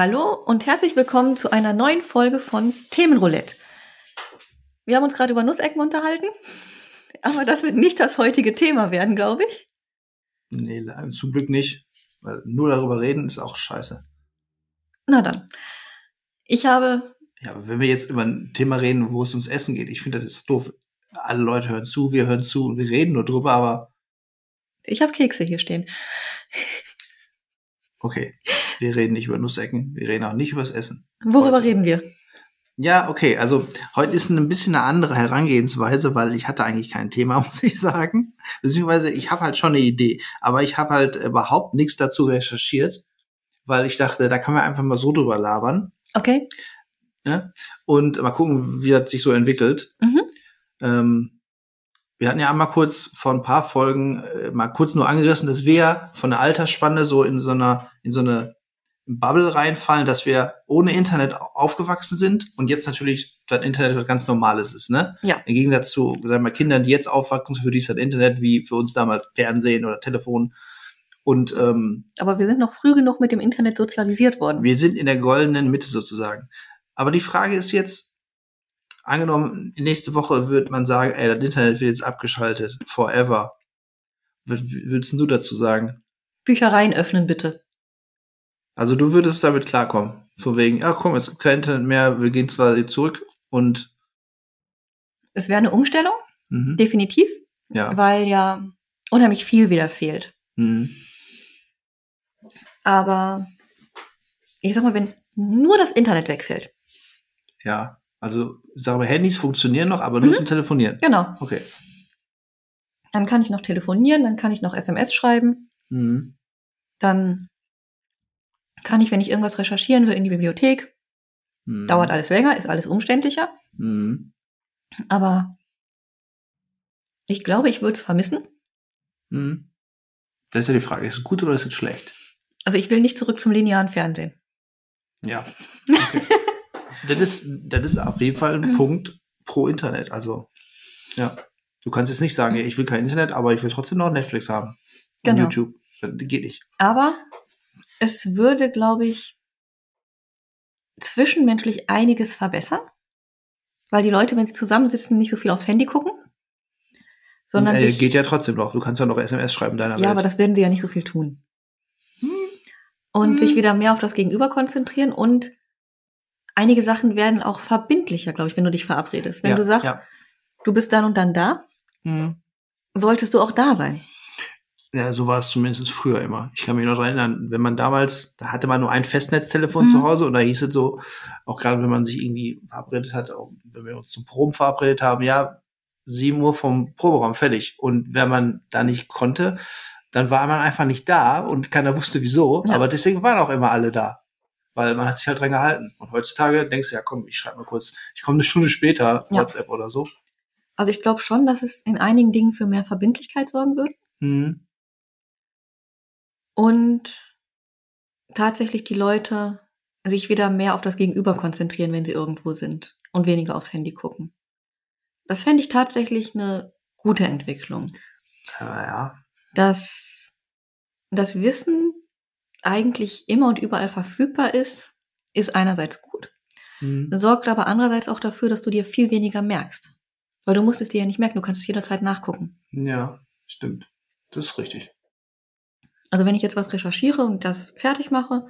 Hallo und herzlich willkommen zu einer neuen Folge von Themenroulette. Wir haben uns gerade über Nussecken unterhalten, aber das wird nicht das heutige Thema werden, glaube ich. Nee, zum Glück nicht. Weil nur darüber reden ist auch scheiße. Na dann. Ich habe. Ja, aber wenn wir jetzt über ein Thema reden, wo es ums Essen geht, ich finde das ist doof. Alle Leute hören zu, wir hören zu und wir reden nur drüber, aber. Ich habe Kekse hier stehen. Okay. Wir reden nicht über Nussecken, wir reden auch nicht über das Essen. Worüber heute. reden wir? Ja, okay. Also heute ist ein bisschen eine andere Herangehensweise, weil ich hatte eigentlich kein Thema, muss ich sagen. Beziehungsweise ich habe halt schon eine Idee, aber ich habe halt überhaupt nichts dazu recherchiert, weil ich dachte, da kann man einfach mal so drüber labern. Okay. Ja? Und mal gucken, wie das sich so entwickelt. Mhm. Ähm, wir hatten ja einmal kurz vor ein paar Folgen äh, mal kurz nur angerissen, dass wir von der Altersspanne so in so einer in so eine Bubble reinfallen, dass wir ohne Internet aufgewachsen sind und jetzt natürlich das Internet was ganz Normales ist, ne? Ja. Im Gegensatz zu, sagen wir, Kindern, die jetzt aufwachsen, für die ist das Internet wie für uns damals Fernsehen oder Telefon. Und ähm, aber wir sind noch früh genug mit dem Internet sozialisiert worden. Wir sind in der goldenen Mitte sozusagen. Aber die Frage ist jetzt, angenommen, nächste Woche wird man sagen, ey, das Internet wird jetzt abgeschaltet, forever. Was würdest du dazu sagen? Büchereien öffnen bitte. Also du würdest damit klarkommen. Von wegen, ja komm, jetzt kein Internet mehr, wir gehen zwar zurück und. Es wäre eine Umstellung, mhm. definitiv. Ja. Weil ja unheimlich viel wieder fehlt. Mhm. Aber ich sag mal, wenn nur das Internet wegfällt. Ja, also ich sage mal, Handys funktionieren noch, aber nur mhm. zum Telefonieren. Genau. Okay. Dann kann ich noch telefonieren, dann kann ich noch SMS schreiben. Mhm. Dann kann ich, wenn ich irgendwas recherchieren will, in die Bibliothek. Mhm. Dauert alles länger, ist alles umständlicher. Mhm. Aber ich glaube, ich würde es vermissen. Mhm. Das ist ja die Frage, ist es gut oder ist es schlecht? Also ich will nicht zurück zum linearen Fernsehen. Ja. Okay. das, ist, das ist auf jeden Fall ein Punkt pro Internet. Also, ja. Du kannst jetzt nicht sagen, ich will kein Internet, aber ich will trotzdem noch Netflix haben. Genau. YouTube. Das geht nicht. Aber es würde, glaube ich, zwischenmenschlich einiges verbessern, weil die Leute, wenn sie zusammensitzen, nicht so viel aufs Handy gucken. Sondern äh, sich, geht ja trotzdem noch. Du kannst ja noch SMS schreiben deiner Ja, Welt. aber das werden sie ja nicht so viel tun. Hm. Und hm. sich wieder mehr auf das Gegenüber konzentrieren und einige Sachen werden auch verbindlicher, glaube ich, wenn du dich verabredest. Wenn ja, du sagst, ja. du bist dann und dann da, hm. solltest du auch da sein. Ja, so war es zumindest früher immer. Ich kann mich noch daran erinnern, wenn man damals, da hatte man nur ein Festnetztelefon mhm. zu Hause und da hieß es so, auch gerade wenn man sich irgendwie verabredet hat, auch wenn wir uns zum Proben verabredet haben, ja, sieben Uhr vom Proberaum fertig. Und wenn man da nicht konnte, dann war man einfach nicht da und keiner wusste wieso. Ja. Aber deswegen waren auch immer alle da. Weil man hat sich halt dran gehalten. Und heutzutage denkst du, ja komm, ich schreibe mal kurz, ich komme eine Stunde später, ja. WhatsApp oder so. Also ich glaube schon, dass es in einigen Dingen für mehr Verbindlichkeit sorgen wird. Mhm und tatsächlich die Leute sich wieder mehr auf das Gegenüber konzentrieren, wenn sie irgendwo sind und weniger aufs Handy gucken. Das fände ich tatsächlich eine gute Entwicklung. Ja, ja. Dass das Wissen eigentlich immer und überall verfügbar ist, ist einerseits gut, mhm. sorgt aber andererseits auch dafür, dass du dir viel weniger merkst. Weil du musst es dir ja nicht merken, du kannst es jederzeit nachgucken. Ja, stimmt. Das ist richtig. Also wenn ich jetzt was recherchiere und das fertig mache,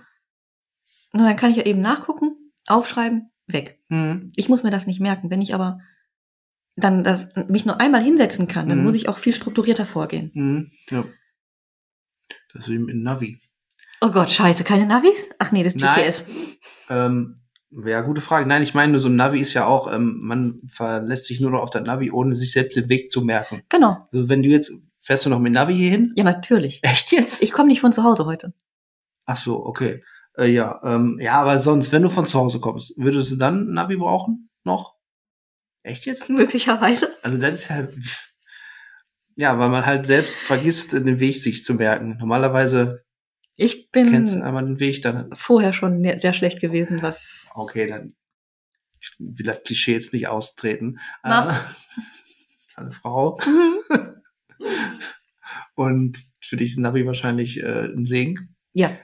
dann kann ich ja eben nachgucken, aufschreiben, weg. Mhm. Ich muss mir das nicht merken. Wenn ich aber dann das, mich nur einmal hinsetzen kann, dann mhm. muss ich auch viel strukturierter vorgehen. Mhm. Ja. Das ist wie mit Navi. Oh Gott, scheiße, keine Navis? Ach nee, das ist GPS. Ähm, ja, gute Frage. Nein, ich meine, nur so ein Navi ist ja auch, ähm, man verlässt sich nur noch auf das Navi, ohne sich selbst den Weg zu merken. Genau. Also wenn du jetzt Fährst du noch mit Navi hier hin? Ja, natürlich. Echt jetzt? Ich komme nicht von zu Hause heute. Ach so, okay. Äh, ja, ähm, ja, aber sonst, wenn du von zu Hause kommst, würdest du dann Navi brauchen? Noch? Echt jetzt? Möglicherweise. Also das ist ja, ja, weil man halt selbst vergisst, den Weg sich zu merken. Normalerweise. Ich bin Kennst einmal den Weg dann. vorher schon ne- sehr schlecht gewesen, was. Okay, dann. Ich will das Klischee jetzt nicht austreten. Mach. Äh, Eine Frau. Mhm. Und für dich ist Navi wahrscheinlich äh, ein Segen. Ja.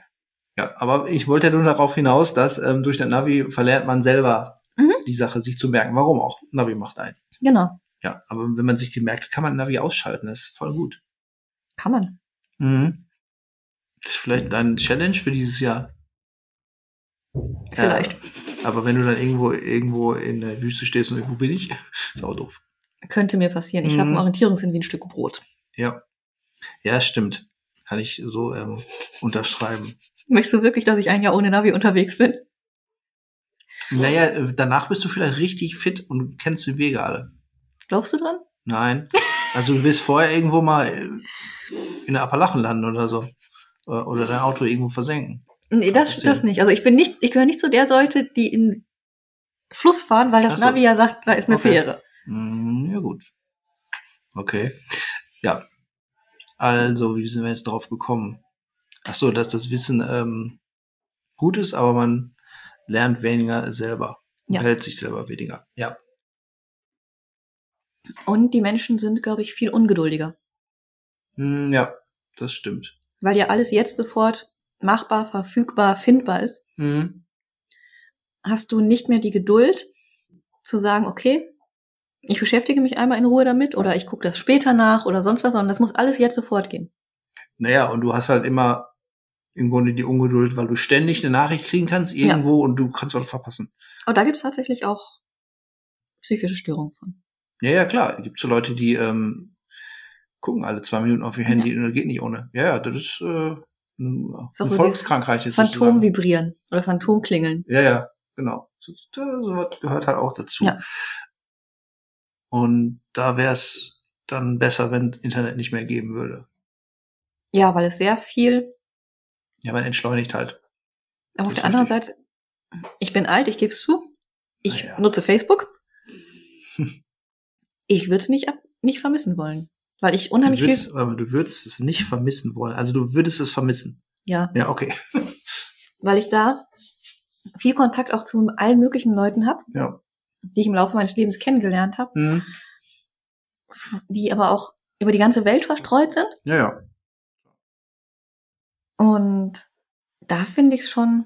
Ja, aber ich wollte ja nur darauf hinaus, dass ähm, durch das Navi verlernt man selber Mhm. die Sache, sich zu merken. Warum auch? Navi macht ein. Genau. Ja, aber wenn man sich gemerkt hat, kann man Navi ausschalten. Das ist voll gut. Kann man. Mhm. Das ist vielleicht dein Challenge für dieses Jahr. Vielleicht. Ja, aber wenn du dann irgendwo irgendwo in der Wüste stehst und wo bin ich, ist auch doof. Könnte mir passieren. Ich habe einen Mhm. Orientierungssinn wie ein Stück Brot. Ja. Ja, stimmt. Kann ich so ähm, unterschreiben. Möchtest du wirklich, dass ich ein Jahr ohne Navi unterwegs bin? Naja, äh, danach bist du vielleicht richtig fit und kennst die Wege alle. Glaubst du dran? Nein. Also du willst vorher irgendwo mal äh, in der Appalachen landen oder so. Äh, Oder dein Auto irgendwo versenken. Nee, das, das nicht. Also ich bin nicht, ich gehöre nicht zu der Sorte, die in Fluss fahren, weil das Ach so. Navi ja sagt, da ist eine Okay. Fähre. Hm, ja, gut. Okay. Ja. Also, wie sind wir jetzt drauf gekommen? Ach so, dass das Wissen ähm, gut ist, aber man lernt weniger selber. Und Ja. hält sich selber weniger. Ja. Und die Menschen sind, glaube ich, viel ungeduldiger. Hm, ja, das stimmt. Weil ja alles jetzt sofort machbar, verfügbar, findbar ist, Hm. hast du nicht mehr die Geduld zu sagen, okay, ich beschäftige mich einmal in Ruhe damit oder ich gucke das später nach oder sonst was, sondern das muss alles jetzt sofort gehen. Naja, und du hast halt immer im Grunde die Ungeduld, weil du ständig eine Nachricht kriegen kannst irgendwo und du kannst was verpassen. Aber da gibt es tatsächlich auch psychische Störungen von. Ja, ja, klar. Es gibt so Leute, die ähm, gucken alle zwei Minuten auf ihr Handy und das geht nicht ohne. Ja, ja, das ist äh, eine, eine Ist so Volkskrankheit jetzt Phantom vibrieren oder Phantom klingeln. Ja, ja, genau. Das, das gehört halt auch dazu. Ja. Und da wäre es dann besser, wenn Internet nicht mehr geben würde. Ja, weil es sehr viel, Ja, man entschleunigt halt. aber auf der anderen Seite, ich bin alt, ich gebe es zu. Ich Na ja. nutze Facebook. Ich würde es nicht, ab- nicht vermissen wollen. Weil ich Du unheimlich viel, würdest, aber du würdest es nicht vermissen wollen. Also du würdest es vermissen. ja, Ja, okay. weil ich da viel Kontakt auch zu allen möglichen Leuten habe, Ja. Die ich im Laufe meines Lebens kennengelernt habe, Mhm. die aber auch über die ganze Welt verstreut sind. Ja, ja. Und da finde ich es schon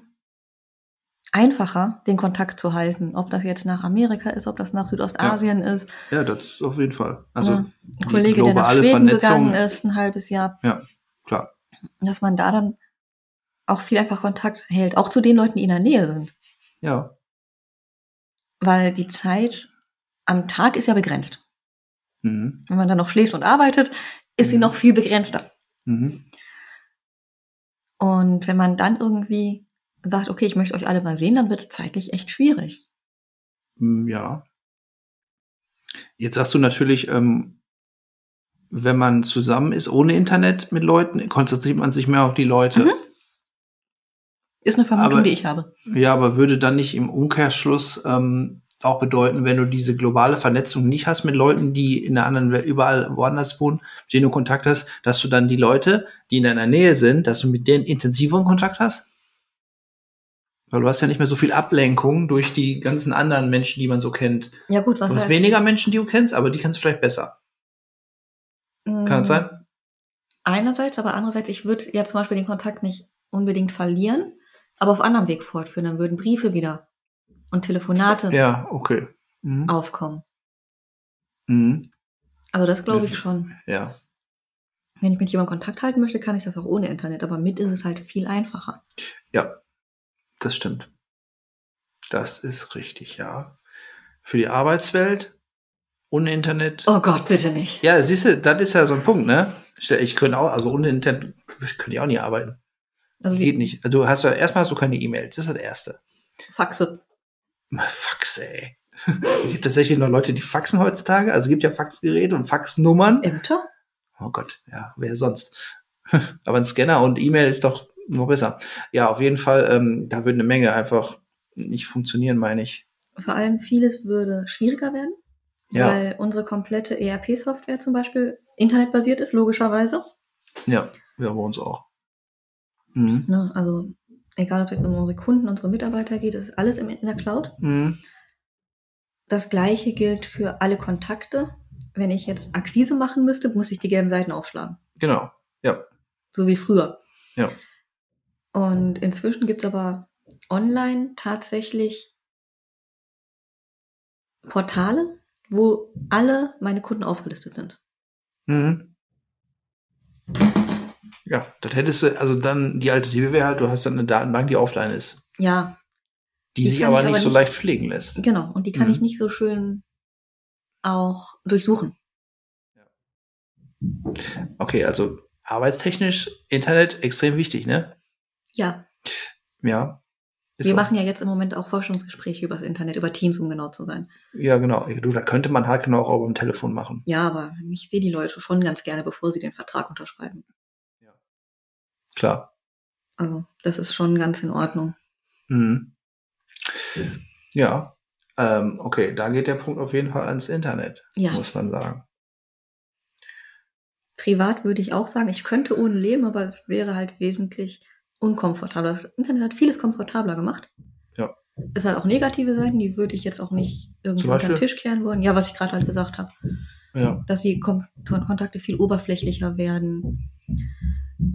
einfacher, den Kontakt zu halten. Ob das jetzt nach Amerika ist, ob das nach Südostasien ist. Ja, das auf jeden Fall. Also Ja. Ein Kollege, der nach Schweden Vernetzung- gegangen ist, ein halbes Jahr. klar. Dass man da dann auch viel einfach Kontakt hält. Auch zu den Leuten, die in der Nähe sind. Ja. Weil die Zeit am Tag ist ja begrenzt. Mhm. Wenn man dann noch schläft und arbeitet, ist sie Mhm. noch viel begrenzter. Mhm. Und wenn man dann irgendwie sagt, okay, ich möchte euch alle mal sehen, dann wird es zeitlich echt schwierig. Mm, Ja. Jetzt sagst du natürlich, ähm, wenn man zusammen ist ohne Internet mit Leuten, konzentriert man sich mehr auf die Leute. Mhm. Ist eine Vermutung, Aber- die ich habe. Ja, aber würde dann nicht im Umkehrschluss ähm, auch bedeuten, wenn du diese globale Vernetzung nicht hast mit Leuten, die in der anderen Welt überall woanders wohnen, mit denen du Kontakt hast, dass du dann die Leute, die in deiner Nähe sind, dass du mit denen intensiveren Kontakt hast? Weil du hast ja nicht mehr so viel Ablenkung durch die ganzen anderen Menschen, die man so kennt. Ja gut, was Du hast heißt? weniger Menschen, die du kennst, aber die kennst du vielleicht besser. Kann das sein? Einerseits, aber andererseits, ich würde ja zum Beispiel den Kontakt nicht unbedingt verlieren, aber auf anderem Weg fortführen. Dann würden Briefe wieder und Telefonate Ja, okay. Mhm. aufkommen. Mhm. Also das glaube ich schon. Ja. Wenn ich mit jemandem Kontakt halten möchte, kann ich das auch ohne Internet, aber mit ist es halt viel einfacher. Ja, das stimmt. Das ist richtig, ja. Für die Arbeitswelt ohne Internet. Oh Gott, bitte nicht. Ja, siehst du, das ist ja so ein Punkt, ne? Ich könnte auch, also ohne Internet könnte ich auch nie arbeiten. Also Geht nicht. Also du hast ja, erstmal hast du keine E-Mails, das ist das Erste. Faxe. Fax, ey. Es gibt tatsächlich noch Leute, die faxen heutzutage. Also es gibt ja Faxgeräte und Faxnummern. Ämter? Oh Gott, ja, wer sonst? Aber ein Scanner und E-Mail ist doch noch besser. Ja, auf jeden Fall, ähm, da würde eine Menge einfach nicht funktionieren, meine ich. Vor allem vieles würde schwieriger werden, Ja. weil unsere komplette ERP-Software zum Beispiel internetbasiert ist, logischerweise. Ja, ja, bei uns auch. Mhm. Ne, also egal ob es jetzt um unsere Kunden, unsere Mitarbeiter geht, das ist alles in der Cloud. Mhm. Das gleiche gilt für alle Kontakte. Wenn ich jetzt Akquise machen müsste, muss ich die gelben Seiten aufschlagen. Genau, ja. So wie früher. Ja. Und inzwischen gibt es aber online tatsächlich Portale, wo alle meine Kunden aufgelistet sind. Mhm. Ja, das hättest du, also dann die Alternative wäre halt, du hast dann eine Datenbank, die offline ist. Ja. Die, die sich aber nicht aber so nicht, leicht pflegen lässt. Genau, und die kann mhm. ich nicht so schön auch durchsuchen. Okay, also arbeitstechnisch Internet extrem wichtig, ne? Ja. Ja. Wir machen ja jetzt im Moment auch Forschungsgespräche übers Internet, über Teams, um genau zu sein. Ja, genau. Du, da könnte man halt genau auch am Telefon machen. Ja, aber ich sehe die Leute schon ganz gerne, bevor sie den Vertrag unterschreiben. Klar. Also, das ist schon ganz in Ordnung. Mhm. Ja. Ähm, okay, da geht der Punkt auf jeden Fall ans Internet, ja. muss man sagen. Privat würde ich auch sagen, ich könnte ohne leben, aber es wäre halt wesentlich unkomfortabler. Das Internet hat vieles komfortabler gemacht. Ja. Es hat auch negative Seiten, die würde ich jetzt auch nicht irgendwie unter den Tisch kehren wollen. Ja, was ich gerade halt gesagt habe. Ja. Dass die Kon Kontakte viel oberflächlicher werden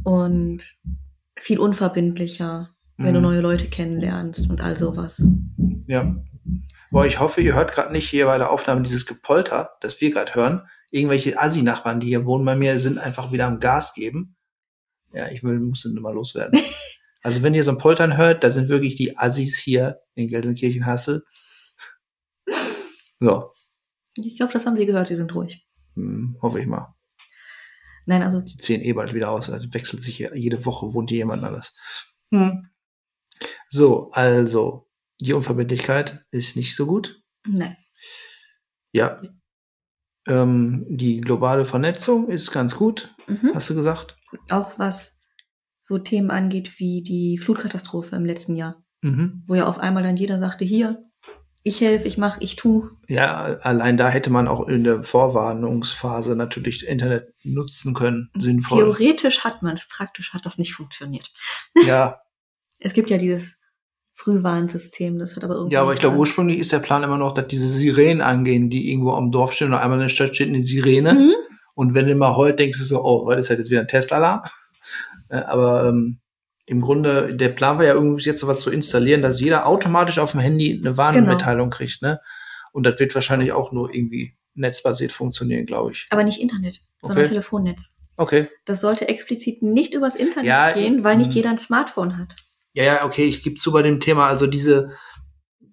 und viel unverbindlicher, wenn mhm. du neue Leute kennenlernst und all sowas. Ja. Boah, ich hoffe, ihr hört gerade nicht hier bei der Aufnahme dieses Gepolter, das wir gerade hören. Irgendwelche Assi-Nachbarn, die hier wohnen bei mir, sind einfach wieder am Gas geben. Ja, ich will, muss den mal loswerden. also wenn ihr so ein Poltern hört, da sind wirklich die Assis hier in Gelsenkirchen-Hassel. So. Ich glaube, das haben sie gehört, sie sind ruhig. Hm, hoffe ich mal. Nein, also. Die ziehen eh bald wieder aus. Also wechselt sich hier, jede Woche wohnt hier jemand anders. Hm. So, also, die Unverbindlichkeit ist nicht so gut. Nein. Ja. Ähm, die globale Vernetzung ist ganz gut, mhm. hast du gesagt auch was so Themen angeht wie die Flutkatastrophe im letzten Jahr, mhm. wo ja auf einmal dann jeder sagte, hier, ich helfe, ich mache, ich tu. Ja, allein da hätte man auch in der Vorwarnungsphase natürlich Internet nutzen können, sinnvoll. Theoretisch hat man es, praktisch hat das nicht funktioniert. Ja. es gibt ja dieses Frühwarnsystem, das hat aber irgendwie. Ja, aber ich glaube, ursprünglich ist der Plan immer noch, dass diese Sirenen angehen, die irgendwo am Dorf stehen oder einmal in der Stadt steht eine Sirene. Mhm. Und wenn du mal heult, denkst du so, oh, heute ist halt jetzt wieder ein Testalarm. Aber ähm, im Grunde, der Plan war ja irgendwie jetzt sowas zu installieren, dass jeder automatisch auf dem Handy eine Warnmitteilung genau. kriegt, ne? Und das wird wahrscheinlich auch nur irgendwie netzbasiert funktionieren, glaube ich. Aber nicht Internet, okay. sondern Telefonnetz. Okay. Das sollte explizit nicht übers Internet ja, gehen, weil nicht hm. jeder ein Smartphone hat. Ja, ja, okay, ich gebe zu bei dem Thema, also diese,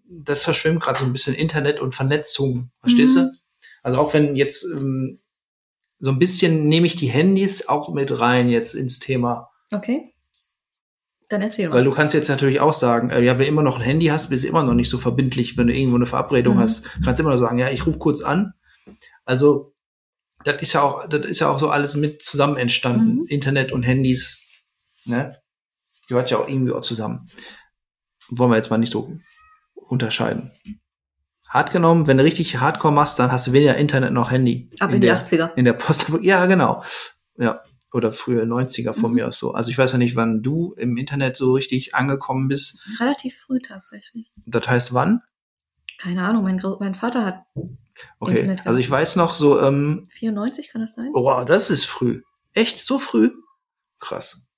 das verschwimmt gerade so ein bisschen Internet und Vernetzung, verstehst mhm. du? Also auch wenn jetzt ähm, so ein bisschen nehme ich die Handys auch mit rein jetzt ins Thema. Okay. Dann erzähl mal. Weil du kannst jetzt natürlich auch sagen, äh, ja, wenn du immer noch ein Handy hast, bist du immer noch nicht so verbindlich, wenn du irgendwo eine Verabredung mhm. hast. Kannst immer noch sagen, ja, ich rufe kurz an. Also, das ist ja auch, das ist ja auch so alles mit zusammen entstanden. Mhm. Internet und Handys, ne? Gehört ja auch irgendwie auch zusammen. Wollen wir jetzt mal nicht so unterscheiden hart genommen, wenn du richtig Hardcore machst, dann hast du weniger Internet noch Handy. Ab in, in die der, 80er. In der Post. Ja, genau. Ja. Oder früher 90er von mhm. mir aus so. Also ich weiß ja nicht, wann du im Internet so richtig angekommen bist. Relativ früh tatsächlich. Das heißt wann? Keine Ahnung, mein, mein Vater hat. Okay, Internet also ich weiß noch so. Ähm, 94 kann das sein? Boah, das ist früh. Echt? So früh? Krass.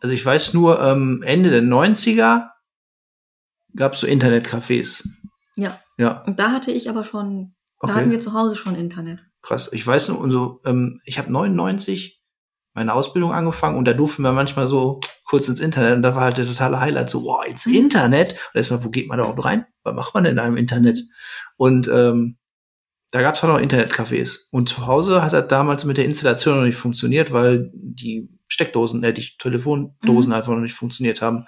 Also ich weiß nur, ähm, Ende der 90er gab es so Internetcafés. Ja. Ja. Und da hatte ich aber schon, okay. da hatten wir zu Hause schon Internet. Krass. Ich weiß nur, so, ähm, ich habe 99 meine Ausbildung angefangen und da durften wir manchmal so kurz ins Internet und da war halt der totale Highlight so, wow, ins Internet? Und erstmal, wo geht man da überhaupt rein? Was macht man denn da im Internet? Und ähm, da gab es auch noch Internetcafés. Und zu Hause hat das damals mit der Installation noch nicht funktioniert, weil die Steckdosen, äh, die Telefondosen mhm. einfach noch nicht funktioniert haben.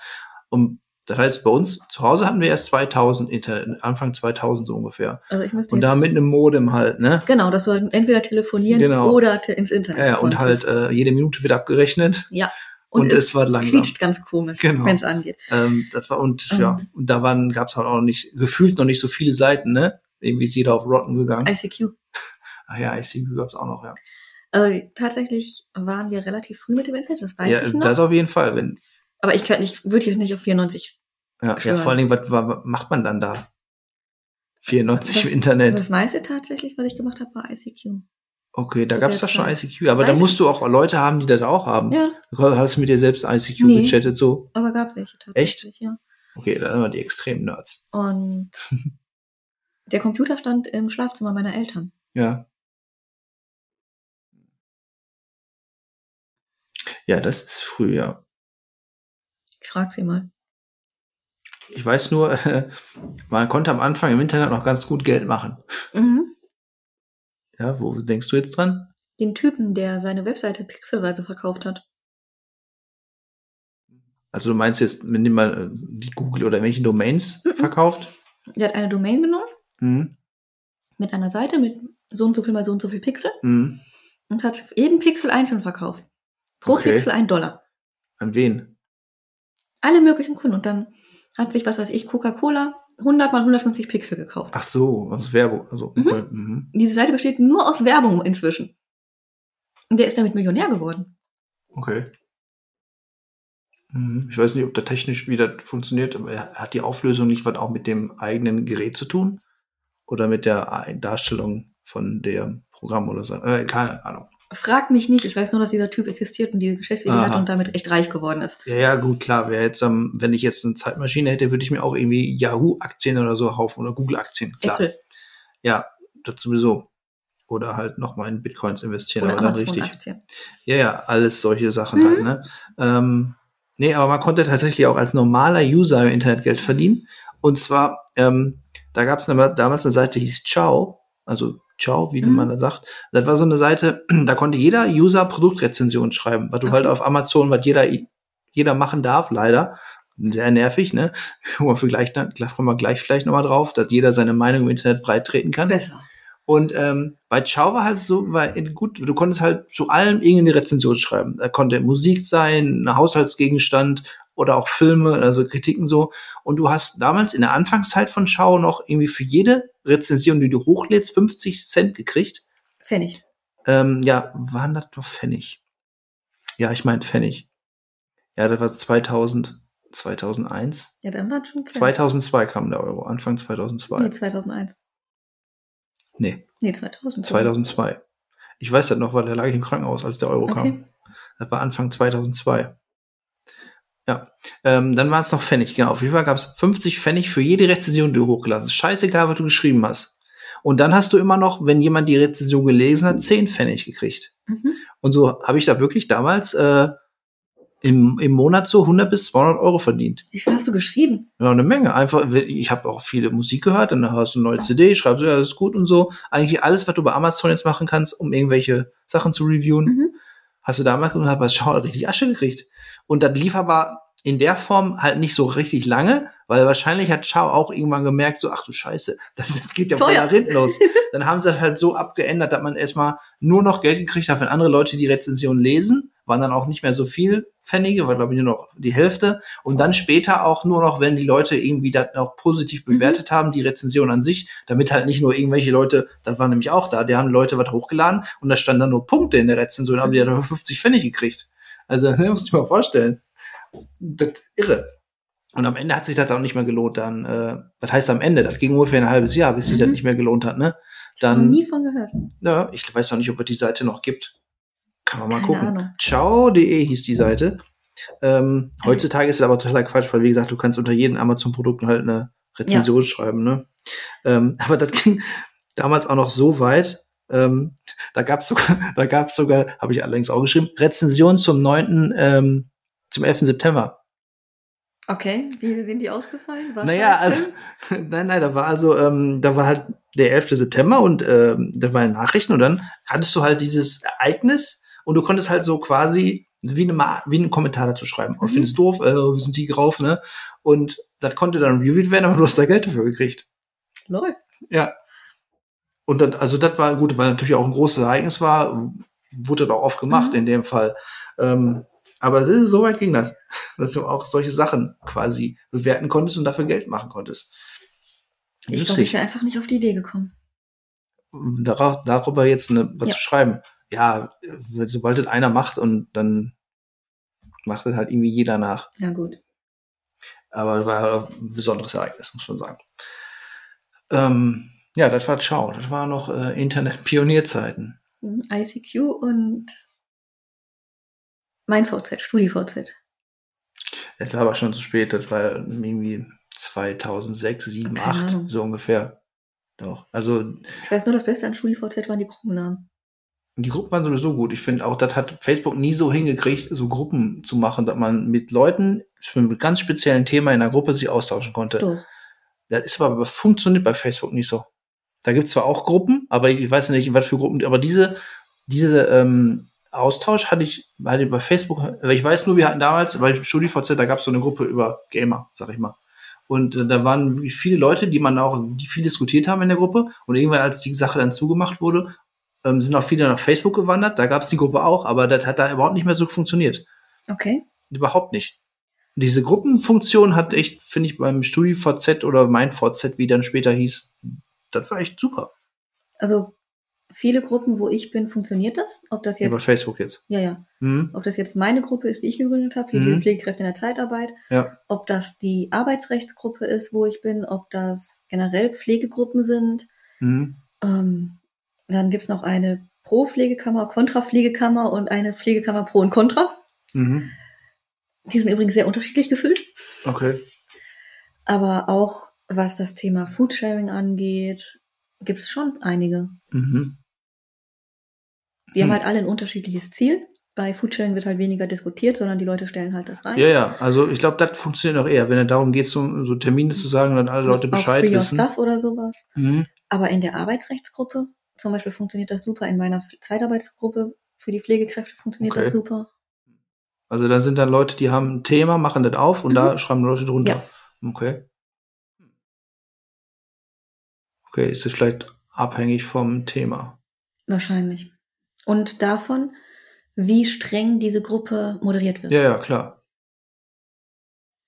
Und das heißt, bei uns zu Hause hatten wir erst 2000 Internet, Anfang 2000 so ungefähr. Also ich müsste und da mit einem Modem halt, ne? Genau, das sollten entweder telefonieren genau. oder ins Internet. Ja, ja und halt äh, jede Minute wird abgerechnet. Ja. Und, und es, es, war langsam. quietscht ganz komisch, genau. wenn es angeht. Ähm, das war und ähm. ja, und da waren gab es halt auch noch nicht gefühlt noch nicht so viele Seiten, ne? Irgendwie ist jeder auf Rotten gegangen. ICQ. Ach ja, ICQ gab es auch noch, ja. äh, tatsächlich waren wir relativ früh mit dem Internet, das weiß ja, ich noch. das auf jeden Fall. Wenn, Aber ich, kann, ich würde jetzt nicht auf 94 ja, ja, vor allen Dingen, was, was macht man dann da? 94 das, im Internet. Das meiste tatsächlich, was ich gemacht habe, war ICQ. Okay, da gab es doch schon. ICQ, aber da musst du auch Leute haben, die das auch haben. Ja, Du hast mit dir selbst ICQ Nee. gechattet, so. aber gab welche tatsächlich. Ja. Okay, da sind wir die extremen Nerds. Und der Computer stand im Schlafzimmer meiner Eltern. Ja. Ja, das ist früh, ja. Ich frag sie mal. Ich weiß nur, man konnte am Anfang im Internet noch ganz gut Geld machen. Mhm. Ja, wo denkst du jetzt dran? Den Typen, der seine Webseite pixelweise verkauft hat. Also du meinst jetzt, wenn die mal äh, die Google oder welche Domains Mhm. verkauft? Der hat eine Domain genommen Mhm. mit einer Seite mit so und so viel mal so und so viel Pixel Mhm. und hat jeden Pixel einzeln verkauft. Pro Okay. Pixel ein Dollar. An wen? Alle möglichen Kunden. Und dann hat sich, was weiß ich, Coca-Cola 100 mal 150 Pixel gekauft. Ach so, aus Werbung. Also, Mhm. okay, mhm. Diese Seite besteht nur aus Werbung inzwischen. Und der ist damit Millionär geworden. okay. Mhm. Ich weiß nicht, ob da technisch wie das funktioniert, aber er- hat die Auflösung nicht was auch mit dem eigenen Gerät zu tun? Oder mit der Darstellung von dem Programm oder so? Äh, keine Ahnung. Frag mich nicht. Ich weiß nur, dass dieser Typ existiert und diese Geschäftsidee Aha. hat und damit echt reich geworden ist. Ja, ja, gut, klar. Wer jetzt, ähm, wenn ich jetzt eine Zeitmaschine hätte, würde ich mir auch irgendwie Yahoo-Aktien oder so kaufen oder Google-Aktien. Klar. Apple Ja, das sowieso. Oder halt nochmal in Bitcoins investieren, oder aber dann richtig. Ja, ja, alles solche Sachen Mhm. halt, ne? Ähm, nee, aber man konnte tatsächlich auch als normaler User im Internet Geld verdienen. Und zwar, ähm, da gab es damals eine Seite, die hieß Ciao, also Ciao, wie Mhm. man da sagt. Das war so eine Seite, da konnte jeder User Produktrezensionen schreiben, was du Okay. halt auf Amazon, was jeder, jeder machen darf, leider. Sehr nervig, ne? Kommen wir da kommen wir gleich vielleicht nochmal drauf, dass jeder seine Meinung im Internet breit treten kann. Besser. Und ähm, bei Ciao war halt so, weil in, gut, du konntest halt zu allem irgendeine Rezension schreiben. Da konnte Musik sein, ein Haushaltsgegenstand oder auch Filme, also Kritiken so. Und du hast damals in der Anfangszeit von Ciao noch irgendwie für jede Rezension, die du hochlädst, 50 Cent gekriegt. Pfennig. Ähm, ja, waren das doch Pfennig? Ja, ich meine Pfennig. Ja, das war 2000, 2001. Ja, dann war schon Cent. 2002 kam der Euro, Anfang 2002. Nee, 2001. Nee, Nee, 2000. 2002. Ich weiß das noch, weil da lag ich im Krankenhaus, als der Euro Okay. kam. Das war Anfang 2002. Ja, ähm, dann waren es noch Pfennig. Genau, auf jeden Fall gab es 50 Pfennig für jede Rezension, die du hochgeladen hast. Scheißegal, was du geschrieben hast. Und dann hast du immer noch, wenn jemand die Rezension gelesen hat, 10 Pfennig gekriegt. Mhm. Und so habe ich da wirklich damals äh, im, im Monat so 100 bis 200 Euro verdient. Wie viel hast du geschrieben? Ja, eine Menge. Einfach, ich habe auch viele Musik gehört, dann hast du eine neue CD, schreibst, ja, das ist gut und so. Eigentlich alles, was du bei Amazon jetzt machen kannst, um irgendwelche Sachen zu reviewen, Mhm. Hast du damals und hast schau, richtig Asche gekriegt. Und das lief aber in der Form halt nicht so richtig lange, weil wahrscheinlich hat Schau auch irgendwann gemerkt, so, ach du Scheiße, das, das geht ja voll nach hinten los. Dann haben sie das halt so abgeändert, dass man erstmal nur noch Geld gekriegt hat, wenn andere Leute die Rezension lesen, waren dann auch nicht mehr so viel Pfennige, war glaube ich nur noch die Hälfte. Und dann später auch nur noch, wenn die Leute irgendwie das auch positiv bewertet haben, die Rezension an sich, damit halt nicht nur irgendwelche Leute, das war nämlich auch da, die haben Leute was hochgeladen und da standen dann nur Punkte in der Rezension, haben die dann 50 Pfennig gekriegt. Also, musst du dir mal vorstellen. Das ist irre. Und am Ende hat sich das auch nicht mehr gelohnt. Dann, äh, was heißt am Ende? Das ging ungefähr ein halbes Jahr, bis sich Mhm. das nicht mehr gelohnt hat, ne? Ich habe Dann, nie von gehört. ja, ich weiß auch nicht, ob es die Seite noch gibt. Kann man mal Keine gucken. Ciao.de hieß die Seite. Ähm, heutzutage ist es aber totaler Quatsch, weil wie gesagt, du kannst unter jedem Amazon-Produkt halt eine Rezension schreiben, ne? Ähm, aber das ging damals auch noch so weit. Ähm, da gab's sogar, da gab's sogar, habe ich allerdings auch geschrieben, Rezension zum 9., ähm, zum 11. September. Okay, wie sind die ausgefallen? War Naja, also, nein, nein, da war also, ähm, da war halt der 11. September und ähm, da waren Nachrichten und dann hattest du halt dieses Ereignis und du konntest halt so quasi wie, eine, Ma- wie einen Kommentar dazu schreiben. Und Mhm. findest doof, äh, wie sind die drauf, ne? Und das konnte dann reviewed werden, aber du hast da Geld dafür gekriegt. Läuft. Ja. Und dann, also das war gut, weil natürlich auch ein großes Ereignis war, wurde auch oft gemacht Mhm. in dem Fall. Ähm, aber so so weit ging das, dass du auch solche Sachen quasi bewerten konntest und dafür Geld machen konntest. Ich glaube, ich wäre einfach nicht auf die Idee gekommen. Darauf, darüber jetzt eine, was Ja. zu schreiben. Ja, sobald es einer macht und dann macht es halt irgendwie jeder nach. Ja, gut. Aber war ein besonderes Ereignis, muss man sagen. Ähm, ja, das war Ciao. Das war noch äh, Internet-Pionierzeiten. Mhm, ICQ und mein VZ, StudiVZ. Das war aber schon zu spät. Das war irgendwie 2006, 7, Keine 8, Ahnung. so ungefähr. Doch. Also. Ich weiß nur, das Beste an StudiVZ waren die Gruppennamen. Die Gruppen waren sowieso gut. Ich finde auch, das hat Facebook nie so hingekriegt, so Gruppen zu machen, dass man mit Leuten für ein ganz speziellen Thema in einer Gruppe sich austauschen konnte. Doch. Das ist aber funktioniert bei Facebook nicht so. Da gibt es zwar auch Gruppen, aber ich weiß nicht, was für Gruppen, aber diese, diese ähm, Austausch hatte ich, hatte bei Facebook, ich weiß nur, wir hatten damals bei StudiVZ, da gab es so eine Gruppe über Gamer, sag ich mal. Und äh, da waren viele Leute, die man auch, die viel diskutiert haben in der Gruppe. Und irgendwann, als die Sache dann zugemacht wurde, ähm, sind auch viele nach Facebook gewandert. Da gab es die Gruppe auch, aber das hat da überhaupt nicht mehr so funktioniert. Okay. Überhaupt nicht. Diese Gruppenfunktion hat echt, finde ich, beim StudiVZ oder mein VZ, wie dann später hieß, das war echt super. Also viele Gruppen, wo ich bin, funktioniert das. Ob das jetzt. Über Facebook jetzt. Ja, ja. Mhm. Ob das jetzt meine Gruppe ist, die ich gegründet habe, hier mhm. die Pflegekräfte in der Zeitarbeit. Ja. Ob das die Arbeitsrechtsgruppe ist, wo ich bin, ob das generell Pflegegruppen sind. Mhm. Ähm, dann gibt's noch eine Pro-Pflegekammer, Kontra-Pflegekammer und eine Pflegekammer Pro und Contra. Mhm. Die sind übrigens sehr unterschiedlich gefüllt. Okay. Aber auch was das Thema Foodsharing angeht, gibt's schon einige. Mhm. Die hm. haben halt alle ein unterschiedliches Ziel. Bei Foodsharing wird halt weniger diskutiert, sondern die Leute stellen halt das rein. Ja, ja, also ich glaube, das funktioniert auch eher, wenn es darum geht, so, so, Termine zu sagen und dann alle Leute Bescheid auch free wissen. Stuff oder sowas. Mhm. Aber in der Arbeitsrechtsgruppe zum Beispiel funktioniert das super. In meiner Zeitarbeitsgruppe für die Pflegekräfte funktioniert okay. das super. Also da sind dann Leute, die haben ein Thema, machen das auf und mhm. da schreiben Leute drunter. Ja. Okay. Okay, ist das vielleicht abhängig vom Thema? Wahrscheinlich. Und davon, wie streng diese Gruppe moderiert wird. Ja, ja, klar.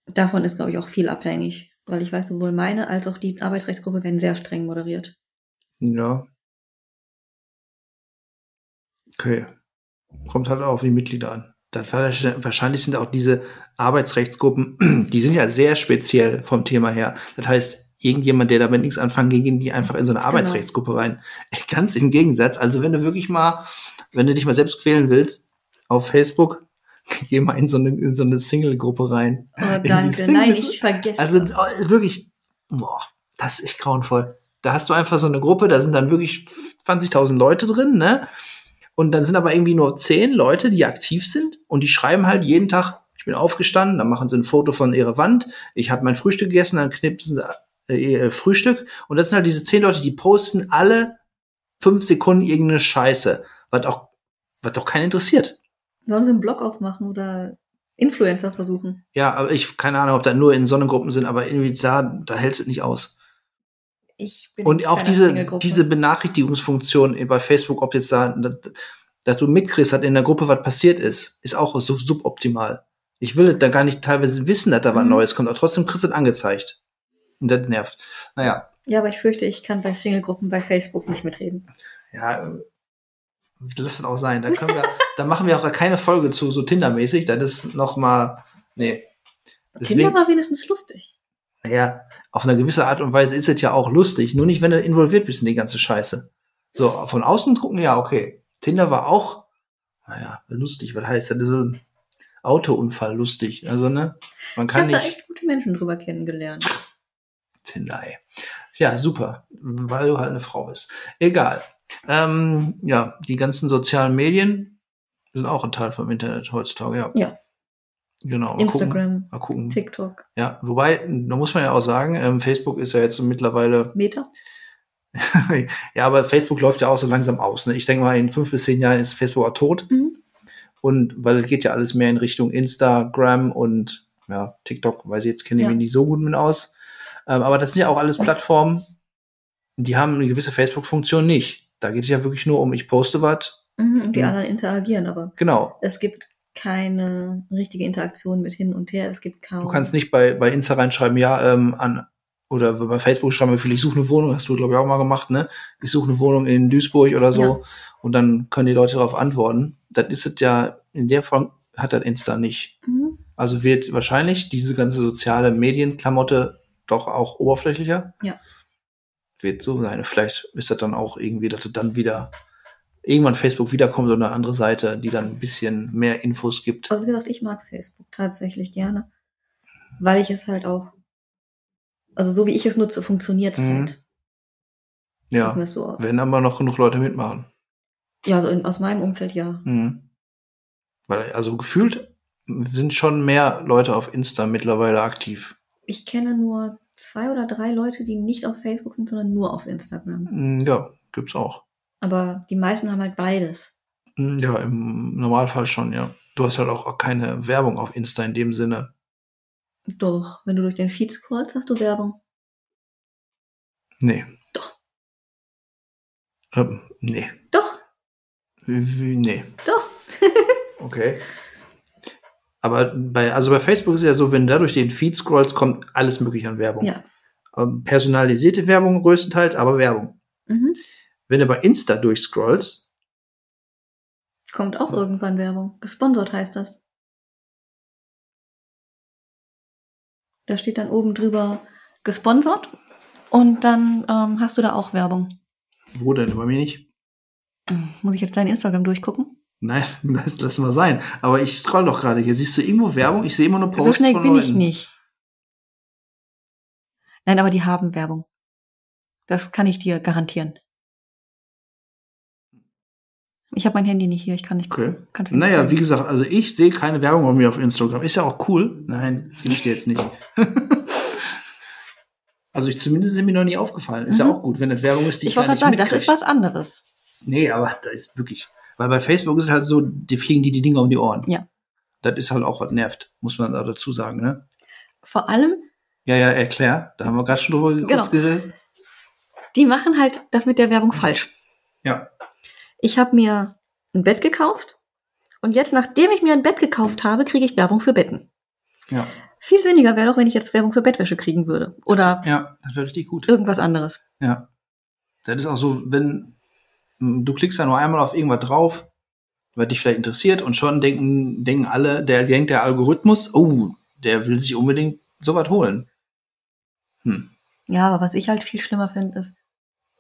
Davon ist, glaube ich, auch viel abhängig, weil ich weiß, sowohl meine als auch die Arbeitsrechtsgruppe werden sehr streng moderiert. Ja. Okay. Kommt halt auch auf die Mitglieder an. Das wahrscheinlich sind auch diese Arbeitsrechtsgruppen, die sind ja sehr speziell vom Thema her. Das heißt, irgendjemand, der damit nichts anfangen, gehen die einfach in so eine genau. Arbeitsrechtsgruppe rein. Ganz im Gegensatz. Also wenn du wirklich mal, wenn du dich mal selbst quälen willst, auf Facebook, geh mal in so eine, in so eine Single-Gruppe rein. Oh, danke. Nein, ich vergesse. Also oh, wirklich, boah, das ist grauenvoll. Da hast du einfach so eine Gruppe, da sind dann wirklich 20.000 Leute drin, ne? Und dann sind aber irgendwie nur 10 Leute, die aktiv sind und die schreiben halt jeden Tag, ich bin aufgestanden, dann machen sie ein Foto von ihrer Wand, ich habe mein Frühstück gegessen, dann knipsen sie äh, äh, Frühstück. Und das sind halt diese zehn Leute, die posten alle fünf Sekunden irgendeine Scheiße, was auch, was doch keinen interessiert. Sollen sie einen Blog aufmachen oder Influencer versuchen? Ja, aber ich, keine Ahnung, ob da nur in Sonnengruppen sind, aber irgendwie da, da hält es nicht aus. Ich bin Und auch diese, diese Benachrichtigungsfunktion bei Facebook, ob jetzt da, dass du mitkriegst, dass in der Gruppe was passiert ist, ist auch sub suboptimal. Ich will da gar nicht teilweise wissen, dass da was mhm. Neues kommt, aber trotzdem kriegst du das angezeigt. Und das nervt. Naja. Ja, aber ich fürchte, ich kann bei Singlegruppen bei Facebook nicht mitreden. Ja, äh, lass es auch sein. Da, können wir, da machen wir auch keine Folge zu, so Tinder-mäßig. Das ist noch mal, nee. Deswegen, Tinder war wenigstens lustig. Naja, auf eine gewisse Art und Weise ist es ja auch lustig. Nur nicht, wenn du involviert bist in die ganze Scheiße. So, von außen drucken, ja, okay. Tinder war auch, naja, lustig. Was heißt das? So ein Autounfall lustig. Also, ne? Man kann ich habe da echt gute Menschen drüber kennengelernt. Tinder, ey. Ja, super, weil du halt eine Frau bist. Egal. Ähm, ja, die ganzen sozialen Medien sind auch ein Teil vom Internet heutzutage, ja. Ja. Genau. Mal Instagram, gucken, mal gucken. TikTok. Ja, wobei, da muss man ja auch sagen, ähm, Facebook ist ja jetzt mittlerweile. Meta? ja, aber Facebook läuft ja auch so langsam aus. Ne? Ich denke mal, in fünf bis zehn Jahren ist Facebook auch tot. Mhm. Und weil es geht ja alles mehr in Richtung Instagram und ja, TikTok, weiß ich jetzt kenne ich ja. mich nicht so gut mit aus. Ähm, aber das sind ja auch alles Plattformen, die haben eine gewisse Facebook-Funktion nicht. Da geht es ja wirklich nur um, ich poste was. Mhm, und die anderen interagieren, aber genau. es gibt keine richtige Interaktion mit hin und her. Es gibt kaum. Du kannst nicht bei, bei Insta reinschreiben, ja, ähm, an oder bei Facebook schreiben ich suche eine Wohnung, hast du, glaube ich, auch mal gemacht, ne? Ich suche eine Wohnung in Duisburg oder so. Ja. und dann können die Leute darauf antworten. Das ist es ja, in der Form hat das Insta nicht. Mhm. Also wird wahrscheinlich diese ganze soziale Medienklamotte doch auch oberflächlicher. Ja. Wird so sein. Vielleicht ist das dann auch irgendwie, dass das dann wieder irgendwann Facebook wiederkommt oder eine andere Seite, die dann ein bisschen mehr Infos gibt. Also wie gesagt, ich mag Facebook tatsächlich gerne, weil ich es halt auch, also so wie ich es nutze, funktioniert es mhm. halt. Ja, so wenn aber noch genug Leute mitmachen. Ja, also in, aus meinem Umfeld ja. Mhm. Weil, also gefühlt sind schon mehr Leute auf Insta mittlerweile aktiv. Ich kenne nur zwei oder drei Leute, die nicht auf Facebook sind, sondern nur auf Instagram. Mhm, ja, gibt's auch. Aber die meisten haben halt beides. Hm, ja, im Normalfall schon, ja. Du hast halt auch keine Werbung auf Insta in dem Sinne. Doch, wenn du durch den Feed scrollst, hast du Werbung. Nee. Doch. Ähm, nee. Doch. Wie, nee. Doch. okay. Aber bei, also bei Facebook ist es ja so, wenn du da durch den Feed scrollst, kommt alles mögliche an Werbung. Ja. Ähm, personalisierte Werbung größtenteils, aber Werbung. Mhm. Wenn du bei Insta durchscrollst, kommt auch irgendwann Werbung. Gesponsert heißt das. Da steht dann oben drüber gesponsert und dann ähm, hast du da auch Werbung. Wo denn? Bei mir nicht. Muss ich jetzt dein Instagram durchgucken? Nein, das lassen wir sein. Aber ich scroll doch gerade hier. Siehst du irgendwo Werbung? Ich sehe immer nur Posts So schnell bin Leuten. ich nicht. Nein, aber die haben Werbung. Das kann ich dir garantieren. Ich habe mein Handy nicht hier, ich kann nicht gucken. Okay. Nicht naja, zeigen. wie gesagt, also ich sehe keine Werbung bei mir auf Instagram. Ist ja auch cool. Nein, finde ich dir jetzt nicht. also ich zumindest ist mir noch nie aufgefallen. Ist mhm. ja auch gut, wenn das Werbung ist, die ich Ich wollte gerade sagen, das ist was anderes. Nee, aber da ist wirklich. Weil bei Facebook ist es halt so, die fliegen die die Dinger um die Ohren. Ja. Das ist halt auch was nervt, muss man da dazu sagen, ne? Vor allem. Ja, ja, erklär. Da haben wir gerade schon drüber genau. kurz geredet. Die machen halt das mit der Werbung falsch. Ja ich habe mir ein Bett gekauft und jetzt, nachdem ich mir ein Bett gekauft habe, kriege ich Werbung für Betten. Ja. Viel sinniger wäre doch, wenn ich jetzt Werbung für Bettwäsche kriegen würde. Oder ja, das wäre richtig gut. Irgendwas anderes. Ja. Das ist auch so, wenn du klickst da nur einmal auf irgendwas drauf, was dich vielleicht interessiert und schon denken, denken alle, der denkt der Algorithmus, oh, der will sich unbedingt sowas holen. Hm. Ja, aber was ich halt viel schlimmer finde, ist,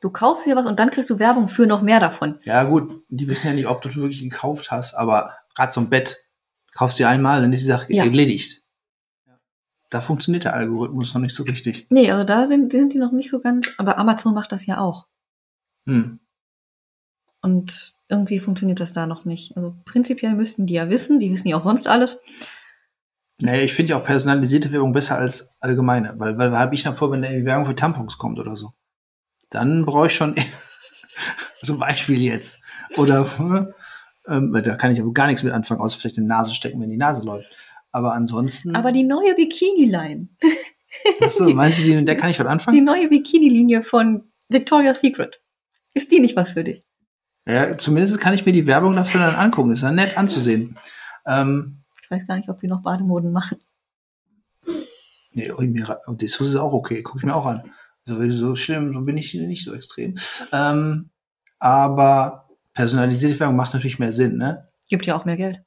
Du kaufst dir was und dann kriegst du Werbung für noch mehr davon. Ja, gut, die wissen ja nicht, ob du wirklich gekauft hast, aber gerade so ein Bett kaufst du einmal, dann ist die Sache ja. erledigt. Da funktioniert der Algorithmus noch nicht so richtig. Nee, also da sind die noch nicht so ganz, aber Amazon macht das ja auch. Hm. Und irgendwie funktioniert das da noch nicht. Also prinzipiell müssten die ja wissen, die wissen ja auch sonst alles. Naja, ich finde ja auch personalisierte Werbung besser als allgemeine, weil, weil habe ich davor, wenn da Werbung für Tampons kommt oder so dann brauche ich schon zum Beispiel jetzt. Oder ähm, da kann ich aber gar nichts mit anfangen, außer vielleicht eine Nase stecken, wenn die Nase läuft. Aber ansonsten. Aber die neue Bikini-Line. Achso, meinst du, die, der kann ich was anfangen? Die neue Bikini-Linie von Victoria's Secret. Ist die nicht was für dich? Ja, zumindest kann ich mir die Werbung dafür dann angucken. Ist dann nett anzusehen. Ähm, ich weiß gar nicht, ob die noch Bademoden machen. Nee, Dessous ist auch okay. Guck ich mir auch an. So, so schlimm, so bin ich nicht so extrem. Ähm, aber personalisierte Werbung macht natürlich mehr Sinn, ne? Gibt ja auch mehr Geld.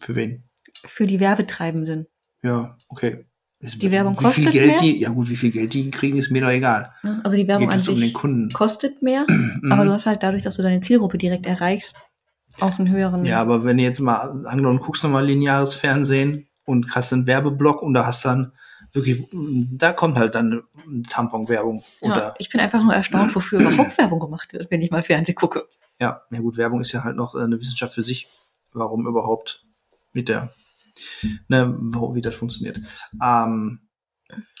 Für wen? Für die Werbetreibenden. Ja, okay. Ist, die Werbung kostet viel Geld mehr? Die, ja gut, wie viel Geld die kriegen, ist mir doch egal. Also die Werbung an sich um kostet mehr, aber du hast halt dadurch, dass du deine Zielgruppe direkt erreichst, auch einen höheren. Ja, aber wenn du jetzt mal angenommen guckst nochmal lineares Fernsehen und hast einen Werbeblock und da hast dann wirklich, da kommt halt dann Tamponwerbung. Ja, ich bin einfach nur erstaunt, wofür überhaupt Werbung gemacht wird, wenn ich mal Fernsehen gucke. Ja, ja gut, Werbung ist ja halt noch eine Wissenschaft für sich. Warum überhaupt mit der, ne, wie das funktioniert. Ähm,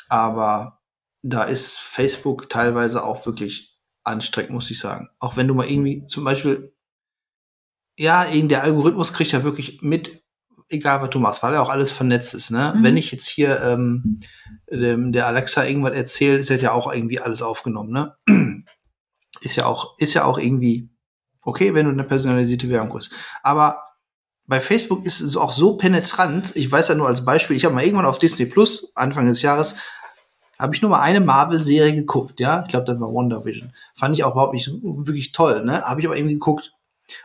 aber da ist Facebook teilweise auch wirklich anstrengend, muss ich sagen. Auch wenn du mal irgendwie zum Beispiel, ja, der Algorithmus kriegt ja wirklich mit, egal was du machst, weil ja auch alles vernetzt ist. Ne? Mhm. Wenn ich jetzt hier ähm, dem, der Alexa irgendwas erzähle, ist ja auch irgendwie alles aufgenommen. Ne? Ist ja auch, ist ja auch irgendwie okay, wenn du eine personalisierte Werbung hast. Aber bei Facebook ist es auch so penetrant. Ich weiß ja nur als Beispiel, ich habe mal irgendwann auf Disney Plus Anfang des Jahres habe ich nur mal eine Marvel-Serie geguckt, ja. Ich glaube, das war Wonder Vision. Fand ich auch überhaupt nicht so, wirklich toll, ne? Habe ich aber irgendwie geguckt.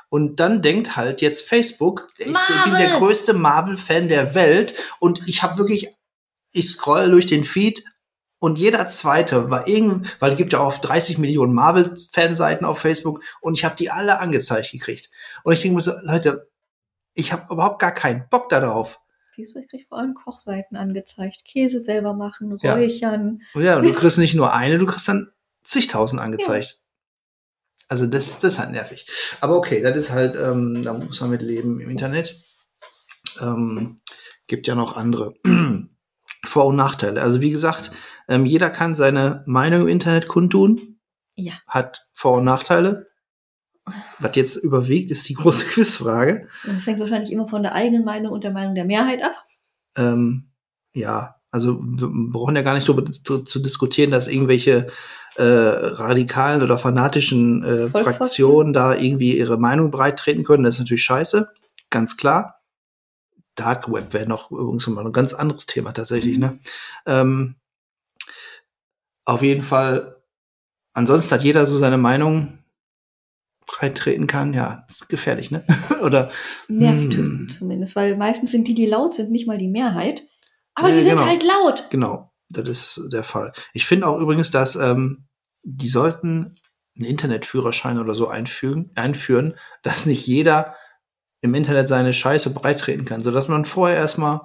Und dann denkt halt jetzt Facebook, ich bin der größte Marvel-Fan der Welt und ich habe wirklich, ich scroll durch den Feed und jeder zweite war irgendwie, weil es gibt ja auch 30 Millionen Marvel-Fanseiten auf Facebook und ich habe die alle angezeigt gekriegt. Und ich denke mir so, Leute, ich habe überhaupt gar keinen Bock darauf. Siehst du, ich krieg vor allem Kochseiten angezeigt. Käse selber machen, räuchern. Ja, ja und du kriegst nicht nur eine, du kriegst dann zigtausend angezeigt. Ja. Also das, das ist halt nervig. Aber okay, das ist halt, ähm, da muss man mit leben im Internet. Ähm, gibt ja noch andere Vor- und Nachteile. Also wie gesagt, ähm, jeder kann seine Meinung im Internet kundtun. Ja. Hat Vor- und Nachteile. Was jetzt überwiegt, ist die große Quizfrage. Und das hängt wahrscheinlich immer von der eigenen Meinung und der Meinung der Mehrheit ab. Ähm, ja, also wir brauchen ja gar nicht darüber zu, zu diskutieren, dass irgendwelche äh, radikalen oder fanatischen äh, Fraktionen da irgendwie ihre Meinung breit treten können. Das ist natürlich scheiße, ganz klar. Dark Web wäre noch übrigens mal ein ganz anderes Thema tatsächlich. Mhm. Ne? Ähm, auf jeden Fall, ansonsten hat jeder so seine Meinung breit treten kann. Ja, ist gefährlich, ne? Oder nervt hm. zumindest, weil meistens sind die, die laut sind, nicht mal die Mehrheit. Aber ja, die sind genau. halt laut. Genau, das ist der Fall. Ich finde auch übrigens, dass ähm, die sollten einen Internetführerschein oder so einfügen, einführen, dass nicht jeder im Internet seine Scheiße breitreten kann, sodass man vorher erstmal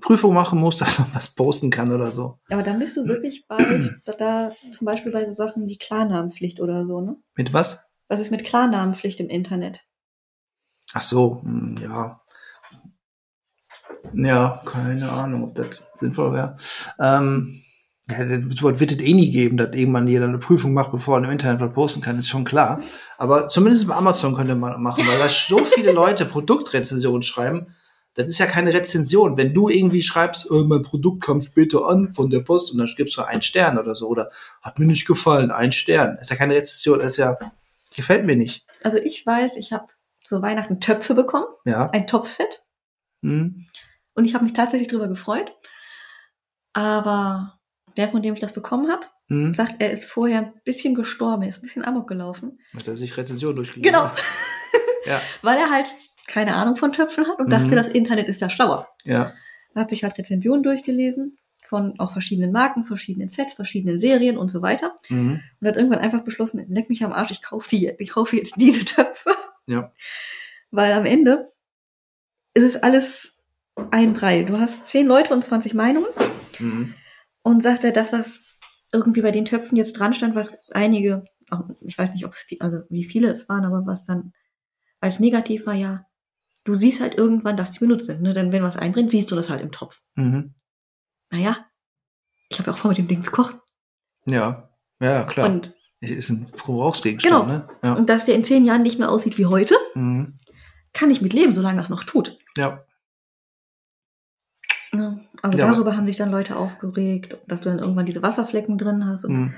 Prüfung machen muss, dass man was posten kann oder so. Aber dann bist du wirklich bald da zum Beispiel bei so Sachen wie Klarnamenpflicht oder so, ne? Mit was? Was ist mit Klarnamenpflicht im Internet? Ach so, hm, ja. Ja, keine Ahnung, ob das sinnvoll wäre. Ähm, ja, das wird es eh nie geben, dass irgendwann jeder eine Prüfung macht, bevor er im Internet was posten kann, ist schon klar. Aber zumindest bei Amazon könnte man machen, weil da so viele Leute Produktrezensionen schreiben. Das ist ja keine Rezension. Wenn du irgendwie schreibst, oh, mein Produkt kam später an von der Post und dann gibst du einen Stern oder so oder hat mir nicht gefallen, ein Stern. Ist ja keine Rezension, ist ja, gefällt mir nicht. Also ich weiß, ich habe zu Weihnachten Töpfe bekommen. Ja. Ein Topfset. Mhm. Und ich habe mich tatsächlich drüber gefreut. Aber der, von dem ich das bekommen habe, mhm. sagt, er ist vorher ein bisschen gestorben, er ist ein bisschen amok gelaufen. Hat er sich Rezension durchgelesen? Genau. ja. Weil er halt keine Ahnung von Töpfen hat und mhm. dachte, das Internet ist ja schlauer. Ja. Er hat sich halt Rezensionen durchgelesen von auch verschiedenen Marken, verschiedenen Sets, verschiedenen Serien und so weiter. Mhm. Und hat irgendwann einfach beschlossen, leck mich am Arsch, ich kaufe die jetzt. Ich kaufe jetzt diese Töpfe. Ja. Weil am Ende ist es alles ein Brei. Du hast zehn Leute und 20 Meinungen. Mhm. Und sagt er, das, was irgendwie bei den Töpfen jetzt dran stand, was einige, auch, ich weiß nicht, ob es, also wie viele es waren, aber was dann als negativ war, ja, du siehst halt irgendwann, dass die benutzt sind. Ne? Denn wenn was einbrennt, siehst du das halt im Topf. Mhm. Naja, ich habe ja auch vor, mit dem Ding zu kochen. Ja, ja, klar. Und ist ein Verbrauchsgegenstand, genau. ne? Ja. Und dass der in zehn Jahren nicht mehr aussieht wie heute, mhm. kann ich mit leben, solange das noch tut. Ja. Also ja, darüber haben sich dann Leute aufgeregt, dass du dann irgendwann diese Wasserflecken drin hast. Mhm.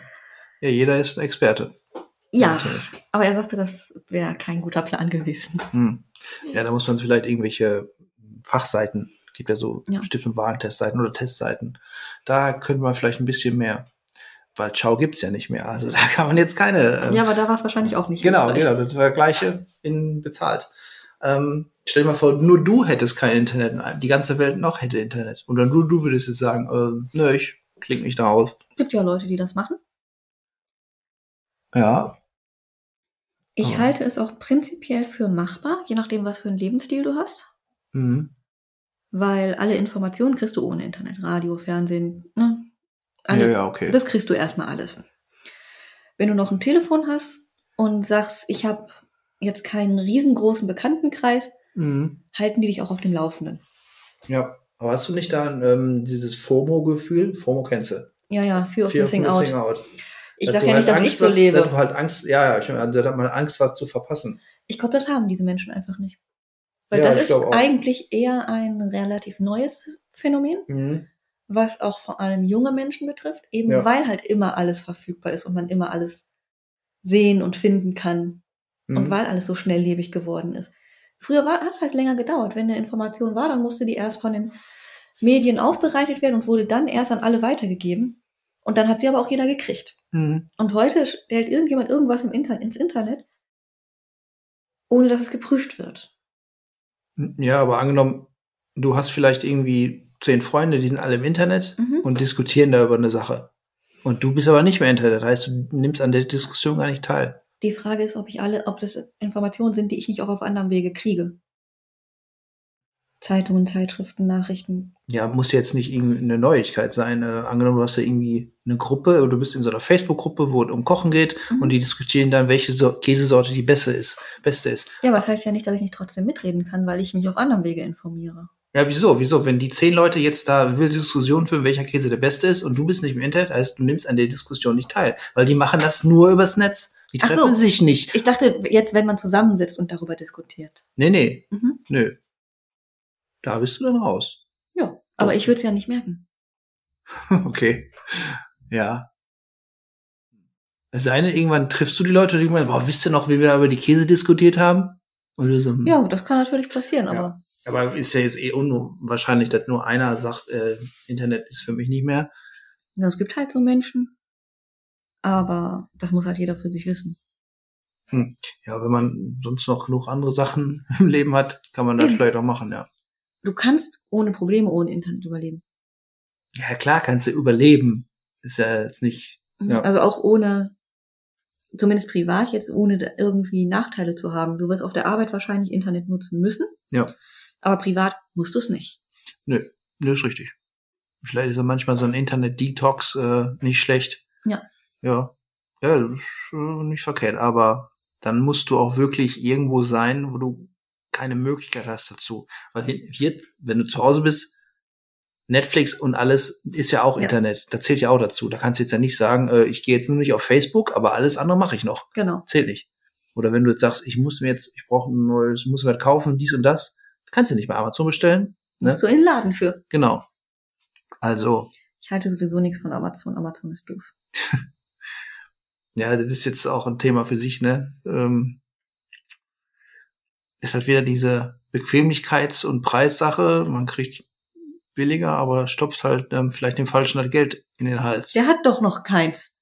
ja, jeder ist ein Experte. Ja, Natürlich. aber er sagte, das wäre kein guter Plan gewesen. Mhm. Ja, da muss man vielleicht irgendwelche Fachseiten, gibt ja so ja. Stift- und Warentestseiten oder Testseiten. Da könnte man vielleicht ein bisschen mehr, weil Ciao gibt's ja nicht mehr. Also da kann man jetzt keine. Ähm, ja, aber da war es wahrscheinlich auch nicht. Genau, genau, das war gleiche in bezahlt. Ähm, stell dir mal vor, nur du hättest kein Internet, die ganze Welt noch hätte Internet. Und dann du, du würdest jetzt sagen, äh, nö, ich klinge mich da aus. Gibt ja Leute, die das machen. Ja. Ich oh. halte es auch prinzipiell für machbar, je nachdem, was für einen Lebensstil du hast. Mhm. Weil alle Informationen kriegst du ohne Internet. Radio, Fernsehen, ne? Alle, ja, ja, okay. Das kriegst du erstmal alles. Wenn du noch ein Telefon hast und sagst, ich habe jetzt keinen riesengroßen Bekanntenkreis, mhm. halten die dich auch auf dem Laufenden. Ja, aber hast du nicht da ähm, dieses FOMO-Gefühl? FOMO kennst du? Ja, ja, Fear of, Fear Missing, of missing out. out. Ich sage ja halt nicht, dass Angst, ich so lebe. Dass du halt Angst, ja, ja, ich meine, da hat man Angst, was zu verpassen. Ich glaube, das haben diese Menschen einfach nicht. Weil ja, das ist eigentlich eher ein relativ neues Phänomen, mhm. was auch vor allem junge Menschen betrifft, eben ja. weil halt immer alles verfügbar ist und man immer alles sehen und finden kann. Mhm. Und weil alles so schnelllebig geworden ist. Früher hat es halt länger gedauert. Wenn eine Information war, dann musste die erst von den Medien aufbereitet werden und wurde dann erst an alle weitergegeben. Und dann hat sie aber auch jeder gekriegt. Mhm. Und heute stellt irgendjemand irgendwas im Inter ins Internet, ohne dass es geprüft wird. Ja, aber angenommen, du hast vielleicht irgendwie zehn Freunde, die sind alle im Internet mhm. und diskutieren da über eine Sache. Und du bist aber nicht mehr im Internet. Das heißt, du nimmst an der Diskussion gar nicht teil. Die Frage ist, ob ich alle, ob das Informationen sind, die ich nicht auch auf anderem Wege kriege. Zeitungen, Zeitschriften, Nachrichten. Ja, muss jetzt nicht irgendeine Neuigkeit sein. Äh, angenommen, du hast ja irgendwie eine Gruppe oder du bist in so einer Facebook-Gruppe, wo es um Kochen geht mhm. und die diskutieren dann, welche so Käsesorte die beste ist, beste ist. Ja, aber das heißt ja nicht, dass ich nicht trotzdem mitreden kann, weil ich mich auf anderem Wege informiere. Ja, wieso? Wieso? Wenn die zehn Leute jetzt da wilde Diskussion führen, welcher Käse der beste ist und du bist nicht im Internet, heißt, du nimmst an der Diskussion nicht teil, weil die machen das nur übers Netz. Die treffen so. sich nicht. Ich dachte jetzt, wenn man zusammensitzt und darüber diskutiert. Nee, nee. Mhm. Nö. Da bist du dann raus. Ja, aber ich würde es ja nicht merken. okay. Ja. Es sei denn, irgendwann triffst du die Leute und irgendwann, boah, wisst ihr noch, wie wir über die Käse diskutiert haben? Oder so. Ja, das kann natürlich passieren, aber. Ja. Aber ist ja jetzt eh unwahrscheinlich, dass nur einer sagt, äh, Internet ist für mich nicht mehr. Ja, es gibt halt so Menschen. Aber das muss halt jeder für sich wissen. Hm. Ja, wenn man sonst noch genug andere Sachen im Leben hat, kann man das Eben. vielleicht auch machen, ja. Du kannst ohne Probleme ohne Internet überleben. Ja, klar kannst du überleben. Ist ja jetzt nicht. Mhm. Ja. Also auch ohne, zumindest privat jetzt, ohne irgendwie Nachteile zu haben. Du wirst auf der Arbeit wahrscheinlich Internet nutzen müssen. Ja. Aber privat musst du es nicht. Nö, nö, ist richtig. Vielleicht ist ja manchmal so ein Internet-Detox äh, nicht schlecht. Ja. Ja. Ja, das ist äh, nicht verkehrt. Aber dann musst du auch wirklich irgendwo sein, wo du keine Möglichkeit hast dazu. Weil hier, wenn du zu Hause bist, Netflix und alles ist ja auch ja. Internet. Da zählt ja auch dazu. Da kannst du jetzt ja nicht sagen, äh, ich gehe jetzt nur nicht auf Facebook, aber alles andere mache ich noch. Genau. Zählt nicht. Oder wenn du jetzt sagst, ich muss mir jetzt, ich brauche ein neues, muss mir kaufen, dies und das, kannst du nicht bei Amazon bestellen. Ne? Musst du in den Laden für. Genau. Also. Ich halte sowieso nichts von Amazon. Amazon ist doof. ja, das ist jetzt auch ein Thema für sich, ne? Ähm, ist halt wieder diese Bequemlichkeits- und Preissache. Man kriegt billiger, aber stopft halt ähm, vielleicht dem Falschen halt Geld in den Hals. Der hat doch noch keins.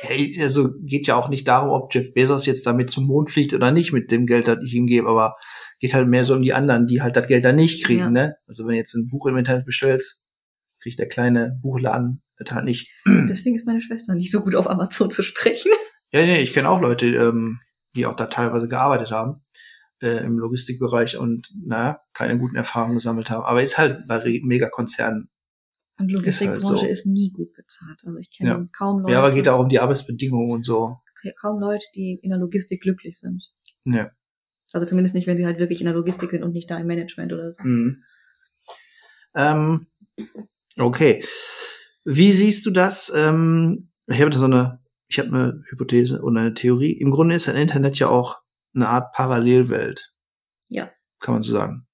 Hey, also geht ja auch nicht darum, ob Jeff Bezos jetzt damit zum Mond fliegt oder nicht mit dem Geld, das ich ihm gebe, aber geht halt mehr so um die anderen, die halt das Geld dann nicht kriegen, ja. ne? Also wenn du jetzt ein Buch im Internet bestellst, kriegt der kleine Buchladen das halt nicht. Deswegen ist meine Schwester nicht so gut auf Amazon zu sprechen. Ja, nee, ich kenne auch Leute, ähm, die auch da teilweise gearbeitet haben äh, im Logistikbereich und naja, keine guten Erfahrungen gesammelt haben. Aber ist halt bei Megakonzernen. Und Logistikbranche ist, halt so. ist, nie gut bezahlt. Also ich kenne ja. kaum Leute. Ja, aber geht auch um die Arbeitsbedingungen und so. Kaum Leute, die in der Logistik glücklich sind. Ja. Also zumindest nicht, wenn sie halt wirklich in der Logistik sind und nicht da im Management oder so. Mhm. Ähm, okay. Wie siehst du das? Ähm, ich habe so eine, ich habe eine Hypothese und eine Theorie. Im Grunde ist ein Internet ja auch eine Art Parallelwelt. Ja. Kann man so sagen.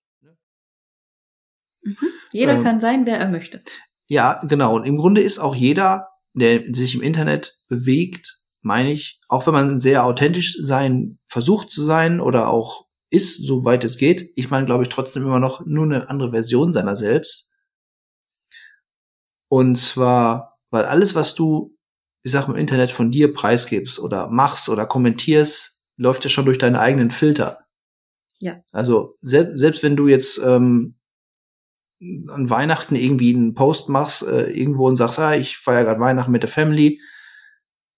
Mhm. Jeder ähm, kann sein, wer er möchte. Ja, genau. Und im Grunde ist auch jeder, der sich im Internet bewegt, meine ich, auch wenn man sehr authentisch sein, versucht zu sein oder auch ist, soweit es geht, ich meine, glaube ich, trotzdem immer noch nur eine andere Version seiner selbst. Und zwar, weil alles, was du, ich sag mal, im Internet von dir preisgibst oder machst oder kommentierst, läuft ja schon durch deine eigenen Filter. Ja. Also selbst, selbst wenn du jetzt ähm, an Weihnachten irgendwie einen Post machst, äh, irgendwo und sagst, ah, ich feiere gerade Weihnachten mit der Family,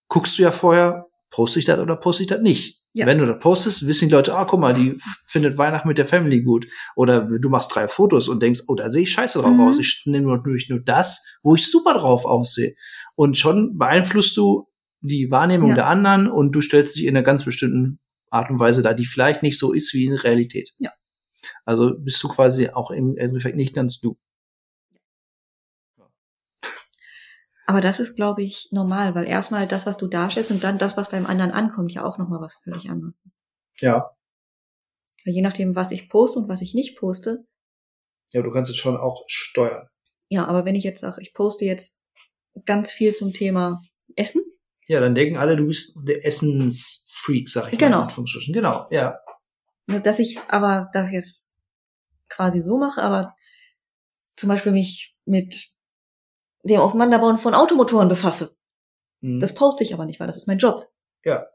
guckst du ja vorher, poste ich das oder poste ich das nicht. Ja. Wenn du das postest, wissen die Leute, ah, guck mal, die findet Weihnachten mit der Family gut. Oder du machst drei Fotos und denkst, oh, da sehe ich scheiße drauf mhm. aus. Ich nehme natürlich nur das, wo ich super drauf aussehe. Und schon beeinflusst du die Wahrnehmung ja. der anderen und du stellst dich in einer ganz bestimmten Art und Weise da, die vielleicht nicht so ist wie in Realität. Ja. Also bist du quasi auch im Endeffekt nicht ganz du. Aber das ist, glaube ich, normal, weil erstmal das, was du darstellst und dann das, was beim anderen ankommt, ja auch nochmal was völlig anderes ist. Ja. Weil je nachdem, was ich poste und was ich nicht poste. Ja, du kannst es schon auch steuern. Ja, aber wenn ich jetzt sage, ich poste jetzt ganz viel zum Thema Essen, ja, dann denken alle, du bist der Essensfreak, sag ich genau. mal. Genau, ja. Dass ich aber das jetzt quasi so mache, aber zum Beispiel mich mit dem Auseinanderbauen von Automotoren befasse. Mhm. Das poste ich aber nicht, weil das ist mein Job. Ja.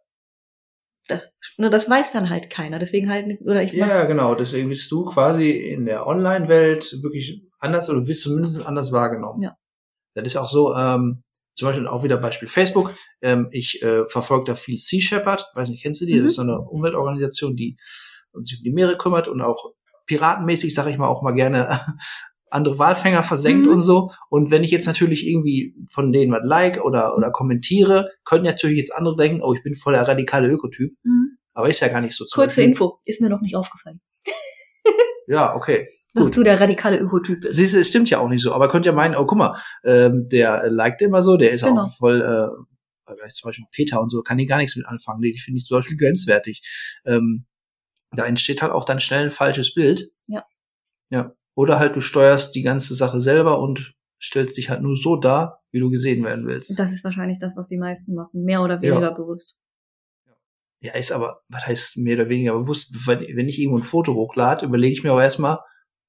Das, nur das weiß dann halt keiner. Deswegen halt, oder ich mach, Ja, genau. Deswegen bist du quasi in der Online-Welt wirklich anders oder wirst zumindest anders wahrgenommen. Ja. Das ist auch so, ähm, zum Beispiel auch wieder Beispiel Facebook. Ähm, ich äh, verfolge da viel Sea Shepherd. Weiß nicht, kennst du die? Mhm. Das ist so eine Umweltorganisation, die sich um die Meere kümmert und auch piratenmäßig, sage ich mal, auch mal gerne andere Walfänger versenkt mhm. und so. Und wenn ich jetzt natürlich irgendwie von denen was like oder, oder kommentiere, können natürlich jetzt andere denken, oh, ich bin voll der radikale Ökotyp. Mhm. Aber ist ja gar nicht so. Kurze Info, ist mir noch nicht aufgefallen. ja, okay. Dass Gut. du der radikale Ökotyp bist. Siehst du, es stimmt ja auch nicht so. Aber könnt ja meinen, oh, guck mal, ähm, der liked immer so, der ist genau. auch voll, äh, zum Beispiel Peter und so, kann ich gar nichts mit anfangen. Die finde ich zum Beispiel grenzwertig. Ähm, da entsteht halt auch dann schnell ein falsches Bild. Ja. Ja. Oder halt du steuerst die ganze Sache selber und stellst dich halt nur so dar, wie du gesehen werden willst. Das ist wahrscheinlich das, was die meisten machen. Mehr oder weniger ja. bewusst. Ja, ist aber, was heißt mehr oder weniger bewusst? Wenn ich irgendwo ein Foto hochlade, überlege ich mir aber erstmal,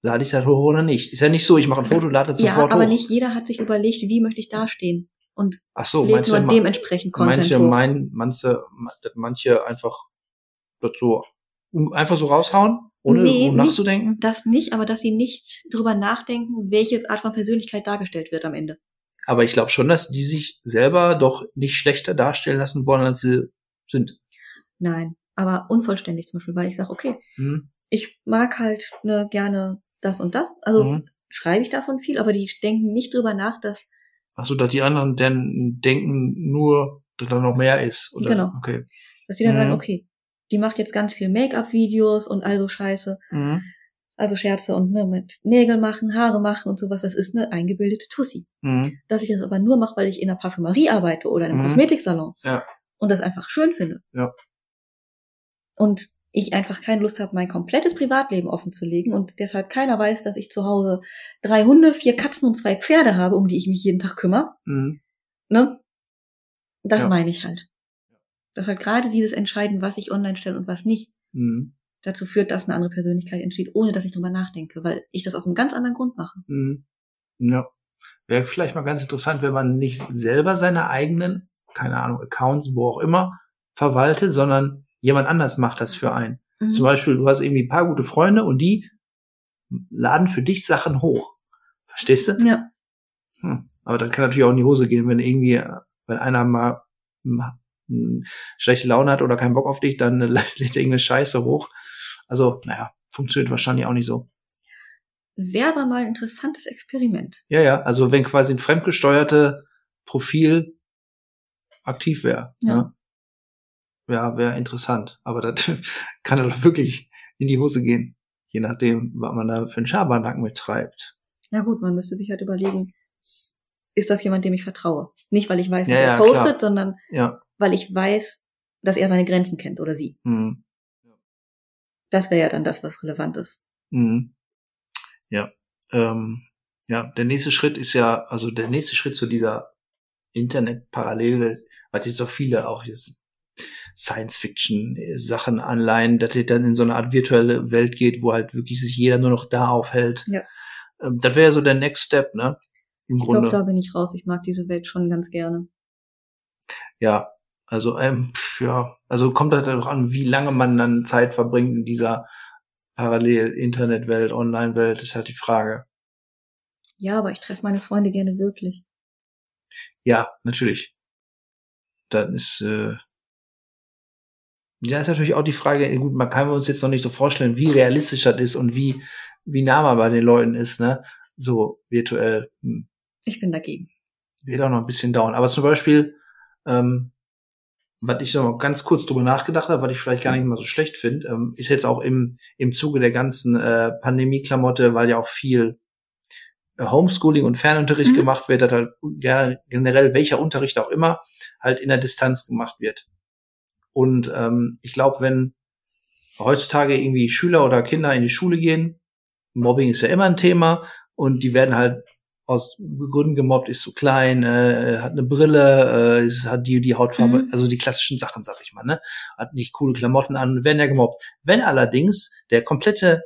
lade ich das hoch oder nicht. Ist ja nicht so, ich mache ein Foto, lade das ja, sofort hoch. Ja, aber nicht jeder hat sich überlegt, wie möchte ich dastehen. Und Ach so, legt nur dementsprechend Content manche hoch. Meinen, manche, manche einfach dazu einfach so raushauen, ohne nee, nachzudenken? Nicht, das nicht, aber dass sie nicht drüber nachdenken, welche Art von Persönlichkeit dargestellt wird am Ende. Aber ich glaube schon, dass die sich selber doch nicht schlechter darstellen lassen wollen, als sie sind. Nein, aber unvollständig zum Beispiel, weil ich sage, okay, hm. ich mag halt ne, gerne das und das. Also hm. schreibe ich davon viel, aber die denken nicht drüber nach, dass. Ach so, dass die anderen denn denken nur, dass da noch mehr ist. Oder? Genau. Okay. Dass die dann mhm. sagen, okay, die macht jetzt ganz viel Make-up-Videos und all so Scheiße. Mhm. Also Scherze und ne, mit Nägel machen, Haare machen und sowas. Das ist eine eingebildete Tussi. Mhm. Dass ich das aber nur mache, weil ich in einer Parfümerie arbeite oder in einem mhm. Kosmetiksalon. Ja. Und das einfach schön finde. Ja. Und ich einfach keine Lust habe, mein komplettes Privatleben offen zu legen und deshalb keiner weiß, dass ich zu Hause drei Hunde, vier Katzen und zwei Pferde habe, um die ich mich jeden Tag kümmere. Mhm. Ne? Das ja. meine ich halt. Dass halt gerade dieses Entscheiden, was ich online stelle und was nicht, mhm. dazu führt, dass eine andere Persönlichkeit entsteht, ohne dass ich drüber nachdenke, weil ich das aus einem ganz anderen Grund mache. Mhm. Ja. Wäre vielleicht mal ganz interessant, wenn man nicht selber seine eigenen, keine Ahnung, Accounts, wo auch immer, verwaltet, sondern jemand anders macht das für einen. Mhm. Zum Beispiel, du hast irgendwie ein paar gute Freunde und die laden für dich Sachen hoch. Verstehst du? Ja. Hm. Aber das kann natürlich auch in die Hose gehen, wenn irgendwie, wenn einer mal schlechte Laune hat oder keinen Bock auf dich, dann lädt er irgendeine Scheiße hoch. Also, naja, funktioniert wahrscheinlich auch nicht so. Wäre aber mal ein interessantes Experiment. Ja, ja, also wenn quasi ein fremdgesteuerte Profil aktiv wäre. Ja. Ne? Ja, wäre interessant. Aber das kann doch wirklich in die Hose gehen. Je nachdem, was man da für einen Schabernack mittreibt. Ja gut, man müsste sich halt überlegen, ist das jemand, dem ich vertraue? Nicht, weil ich weiß, was ja, er postet, klar. sondern ja weil ich weiß, dass er seine Grenzen kennt oder sie. Mhm. Das wäre ja dann das, was relevant ist. Mhm. Ja. Ähm, ja, der nächste Schritt ist ja, also der nächste Schritt zu dieser Internet-Parallele, weil jetzt so viele auch jetzt Science-Fiction-Sachen anleihen, dass ihr dann in so eine Art virtuelle Welt geht, wo halt wirklich sich jeder nur noch da aufhält. Ja. Ähm, das wäre ja so der Next Step, ne? Im ich glaube, da bin ich raus. Ich mag diese Welt schon ganz gerne. Ja, also, ähm, ja, also kommt halt auch an, wie lange man dann Zeit verbringt in dieser Parallel-Internet-Welt, Online-Welt, ist halt die Frage. Ja, aber ich treffe meine Freunde gerne wirklich. Ja, natürlich. Dann ist, äh, ja, ist natürlich auch die Frage, gut, man kann uns jetzt noch nicht so vorstellen, wie realistisch das ist und wie, wie nah man bei den Leuten ist, ne? So virtuell. Hm. Ich bin dagegen. Wird auch noch ein bisschen dauern. Aber zum Beispiel, ähm, was ich so ganz kurz drüber nachgedacht habe, was ich vielleicht gar nicht mal so schlecht finde, ähm, ist jetzt auch im, im Zuge der ganzen äh, Pandemie-Klamotte, weil ja auch viel äh, Homeschooling und Fernunterricht mhm. gemacht wird, dass halt generell welcher Unterricht auch immer halt in der Distanz gemacht wird. Und ähm, ich glaube, wenn heutzutage irgendwie Schüler oder Kinder in die Schule gehen, Mobbing ist ja immer ein Thema und die werden halt aus Gründen gemobbt, ist zu klein, äh, hat eine Brille, äh, hat die die Hautfarbe, mhm. also die klassischen Sachen, sag ich mal, ne? Hat nicht coole Klamotten an, werden ja gemobbt. Wenn allerdings der komplette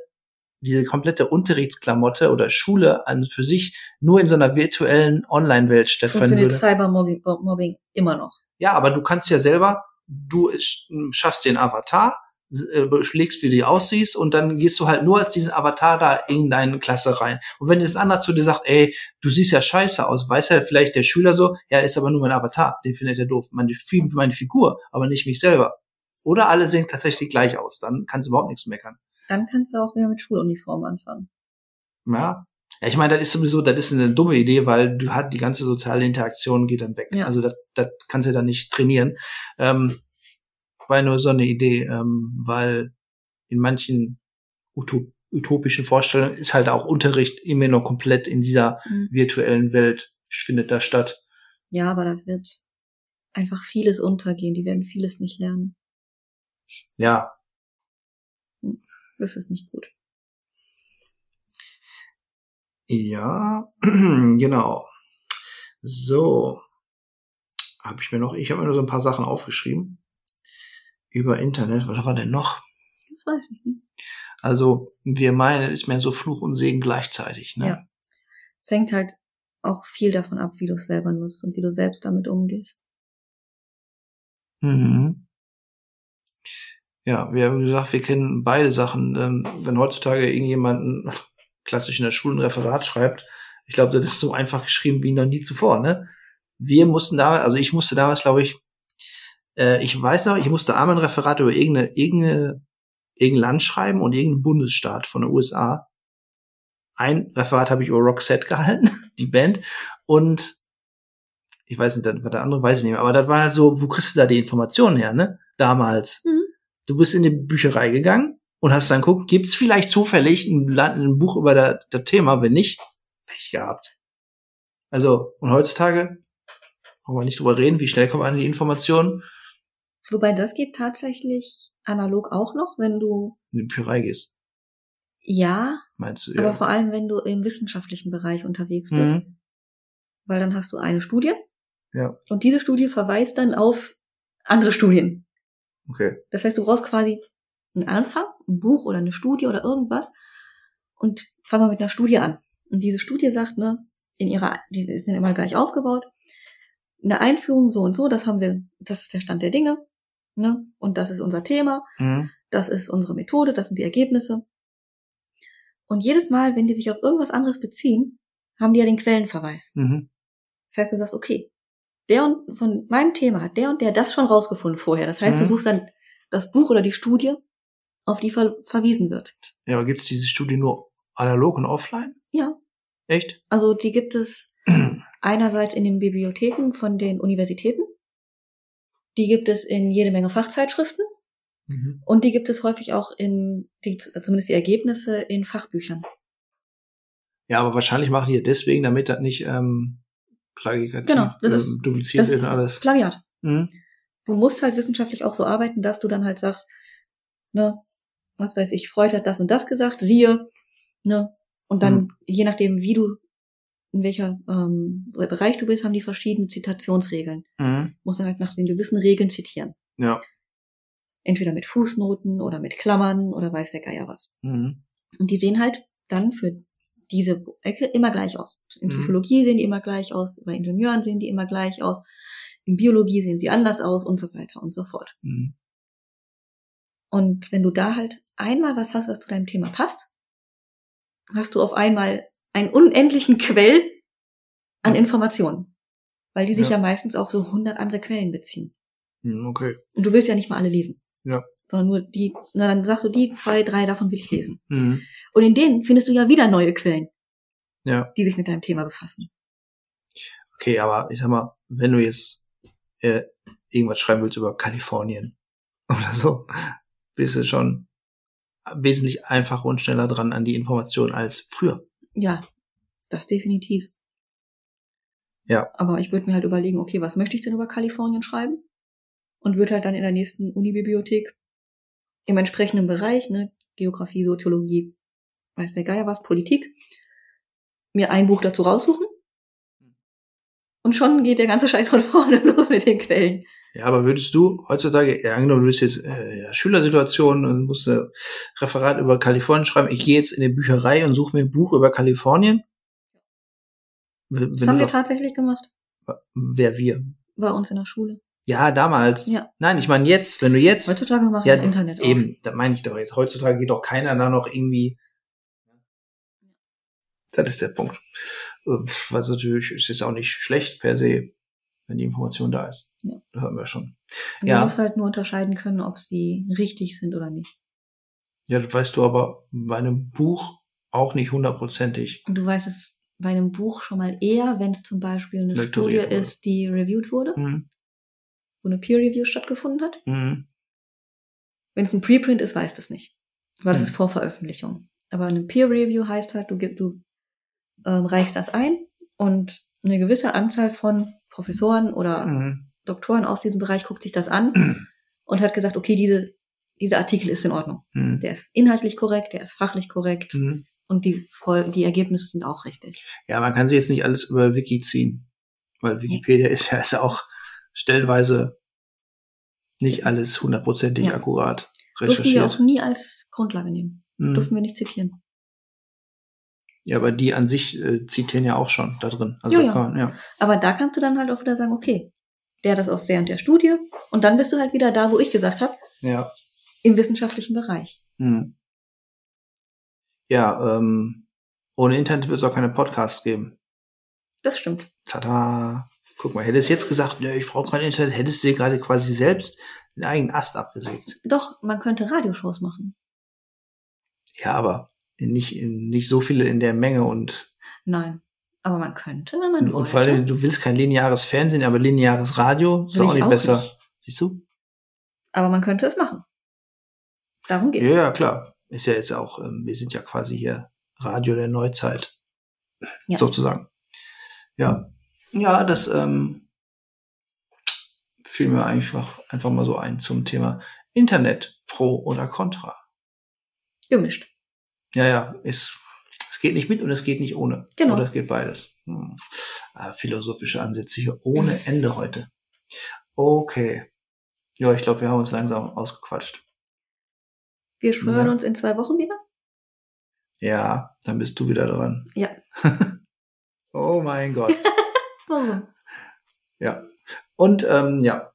diese komplette Unterrichtsklamotte oder Schule an für sich nur in so einer virtuellen Online-Welt stattfinden würde. Cybermobbing immer noch. Ja, aber du kannst ja selber, du schaffst den Avatar, äh, schlägst, wie du aussiehst und dann gehst du halt nur als diesen Avatar da in deine Klasse rein. Und wenn jetzt ein anderer zu dir sagt, ey, du siehst ja scheiße aus, weiß ja vielleicht der Schüler so, ja, ist aber nur mein Avatar, den findet er doof. Meine, meine Figur, aber nicht mich selber. Oder alle sehen tatsächlich gleich aus, dann kannst du überhaupt nichts meckern. Dann kannst du auch wieder mit Schuluniform anfangen. Ja. Ja, ich meine, das ist sowieso, das ist eine dumme Idee, weil du hast die ganze soziale Interaktion geht dann weg. Ja. Also das, das kannst du dann nicht trainieren. Ähm, war nur so eine Idee, ähm, weil in manchen Utop utopischen Vorstellungen ist halt auch Unterricht immer noch komplett in dieser mhm. virtuellen Welt findet da statt. Ja, aber da wird einfach vieles untergehen. Die werden vieles nicht lernen. Ja. Das ist nicht gut. Ja, genau. So. Habe ich mir noch, ich habe mir nur so ein paar Sachen aufgeschrieben über Internet. Was war denn noch? Das weiß ich nicht. Also, wir meinen, ist mehr so Fluch und Segen gleichzeitig, ne? Ja. Es hängt halt auch viel davon ab, wie du es selber nutzt und wie du selbst damit umgehst. Mhm. Ja, wir haben gesagt, wir kennen beide Sachen. Ähm, wenn heutzutage irgendjemand klassisch in der Schule ein Referat schreibt, ich glaube, das ist so einfach geschrieben wie noch nie zuvor, ne? Wir mussten damals, also ich musste damals, glaube ich, äh, ich weiß noch, ich musste einmal ein Referat über irgendeine, irgendeine, irgendein Land schreiben und irgendeinen Bundesstaat von den USA. Ein Referat habe ich über Roxette gehalten, die Band. Und ich weiß nicht, was der andere weiß ich nicht mehr, aber das war halt so, wo kriegst du da die Informationen her, ne? Damals. Mhm. Du bist in die Bücherei gegangen und hast dann geguckt, gibt's vielleicht zufällig ein, ein Buch über das, das Thema, wenn nicht, Pech gehabt. Also, und heutzutage, wollen wir nicht drüber reden, wie schnell kommen an die Informationen. Wobei das geht tatsächlich analog auch noch, wenn du in die Bücherei gehst. Ja. Meinst du, ja. Aber vor allem, wenn du im wissenschaftlichen Bereich unterwegs bist. Mhm. Weil dann hast du eine Studie. Ja. Und diese Studie verweist dann auf andere Studien. Okay. Das heißt, du brauchst quasi einen Anfang, ein Buch oder eine Studie oder irgendwas. Und fangen wir mit einer Studie an. Und diese Studie sagt, ne, in ihrer, die sind immer gleich aufgebaut. Eine Einführung so und so, das haben wir, das ist der Stand der Dinge. Ne? Und das ist unser Thema, mhm. das ist unsere Methode, das sind die Ergebnisse. Und jedes Mal, wenn die sich auf irgendwas anderes beziehen, haben die ja den Quellenverweis. Mhm. Das heißt, du sagst, okay, der und von meinem Thema hat der und der das schon rausgefunden vorher. Das heißt, mhm. du suchst dann das Buch oder die Studie, auf die ver verwiesen wird. Ja, aber gibt es diese Studie nur analog und offline? Ja. Echt? Also die gibt es einerseits in den Bibliotheken von den Universitäten die gibt es in jede Menge Fachzeitschriften. Mhm. Und die gibt es häufig auch in, die, zumindest die Ergebnisse in Fachbüchern. Ja, aber wahrscheinlich machen die deswegen, damit das nicht ähm, plagiativ genau, das ist, dupliziert wird und alles. Plagiat. Mhm. Du musst halt wissenschaftlich auch so arbeiten, dass du dann halt sagst, ne, was weiß ich, Freud hat das und das gesagt, siehe, ne, und dann, mhm. je nachdem, wie du in welcher ähm, Bereich du bist, haben die verschiedene Zitationsregeln. Mhm. Muss dann halt nach den gewissen Regeln zitieren. Ja. Entweder mit Fußnoten oder mit Klammern oder weiß der Geier was. Mhm. Und die sehen halt dann für diese Ecke immer gleich aus. In mhm. Psychologie mhm. sehen die immer gleich aus, bei Ingenieuren sehen die immer gleich aus, in Biologie sehen sie anders aus und so weiter und so fort. Mhm. Und wenn du da halt einmal was hast, was zu deinem Thema passt, hast du auf einmal einen unendlichen Quell an Informationen. Weil die sich ja, ja meistens auf so 100 andere Quellen beziehen. Hm, okay. Und du willst ja nicht mal alle lesen. Ja. Sondern nur die, na, dann sagst du, die zwei, drei davon will ich lesen. Mhm. Und in denen findest du ja wieder neue Quellen. Ja. Die sich mit deinem Thema befassen. Okay, aber ich sag mal, wenn du jetzt äh, irgendwas schreiben willst über Kalifornien oder so, bist du schon wesentlich einfacher und schneller dran an die Information als früher. Ja, das definitiv. Ja. Aber ich würde mir halt überlegen, okay, was möchte ich denn über Kalifornien schreiben? Und würde halt dann in der nächsten Unibibliothek im entsprechenden Bereich, ne, Geografie, Soziologie, weiß der Geier was, Politik, mir ein Buch dazu raussuchen. Und schon geht der ganze Scheiß von vorne los mit den Quellen. Ja, aber würdest du heutzutage, ja, angenommen, du bist jetzt äh, ja, Schülersituation und musst ein Referat über Kalifornien schreiben, ich gehe jetzt in die Bücherei und suche mir ein Buch über Kalifornien? Wenn das haben wir tatsächlich gemacht. Wer wir? Bei uns in der Schule. Ja, damals. Ja. Nein, ich meine jetzt, wenn du jetzt. Heutzutage machen ja, Internet auf. Eben, da meine ich doch jetzt. Heutzutage geht doch keiner da noch irgendwie. Das ist der Punkt. Äh, was natürlich ist jetzt auch nicht schlecht per se, wenn die Information da ist. Ja. Das haben wir schon. Und ja. Du musst halt nur unterscheiden können, ob sie richtig sind oder nicht. Ja, das weißt du aber bei einem Buch auch nicht hundertprozentig. Und du weißt es bei einem Buch schon mal eher, wenn es zum Beispiel eine Lektoriert Studie wurde. ist, die reviewed wurde, mhm. wo eine Peer Review stattgefunden hat. Mhm. Wenn es ein Preprint ist, weißt du es nicht, weil das mhm. ist vor Veröffentlichung. Aber eine Peer Review heißt halt, du, du ähm, reichst das ein und eine gewisse Anzahl von Professoren oder mhm. Doktoren aus diesem Bereich guckt sich das an und hat gesagt, okay, diese, dieser Artikel ist in Ordnung. Mhm. Der ist inhaltlich korrekt, der ist fachlich korrekt mhm. und die, die Ergebnisse sind auch richtig. Ja, man kann sich jetzt nicht alles über Wiki ziehen, weil Wikipedia ist ja ist auch stellenweise nicht alles hundertprozentig ja. akkurat recherchiert. Dürfen wir auch nie als Grundlage nehmen. Mhm. Dürfen wir nicht zitieren. Ja, aber die an sich äh, zitieren ja auch schon da drin. Also ja, ja. ja. Aber da kannst du dann halt auch wieder sagen, okay, der das aus der und der Studie und dann bist du halt wieder da, wo ich gesagt habe. Ja. Im wissenschaftlichen Bereich. Hm. Ja, ähm, ohne Internet wird es auch keine Podcasts geben. Das stimmt. Tada. Guck mal, hättest jetzt gesagt, ja, ich brauche kein Internet, hättest du dir gerade quasi selbst den eigenen Ast abgesägt. Doch, man könnte Radioshows machen. Ja, aber nicht, nicht so viele in der Menge und. Nein. Aber man könnte, wenn man und, wollte. Und vor allem, du willst kein lineares Fernsehen, aber lineares Radio ist auch nicht auch besser. Nicht. Siehst du? Aber man könnte es machen. Darum geht's. Ja, ja, klar. Ist ja jetzt auch, ähm, wir sind ja quasi hier Radio der Neuzeit. Ja. Sozusagen. Ja. Ja, das ähm, fiel mir einfach, einfach mal so ein zum Thema Internet, Pro oder Contra. Gemischt. Ja, ja, ist, es geht nicht mit und es geht nicht ohne. Genau. Oder es geht beides. Hm. Ah, philosophische Ansätze hier ohne Ende heute. Okay. Ja, ich glaube, wir haben uns langsam ausgequatscht. Wir hören ja. uns in zwei Wochen wieder? Ja, dann bist du wieder dran. Ja. oh mein Gott. Warum? Ja. Und ähm, ja,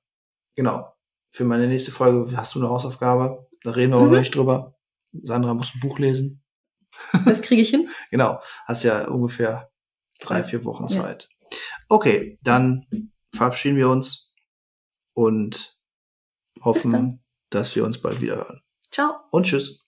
genau. Für meine nächste Folge hast du eine Hausaufgabe. Da reden wir mhm. noch nicht drüber. Sandra muss ein Buch lesen. Das kriege ich hin. genau. Hast ja ungefähr drei, vier Wochen Zeit. Ja. Okay, dann verabschieden wir uns und hoffen, dass wir uns bald wieder hören. Ciao. Und tschüss.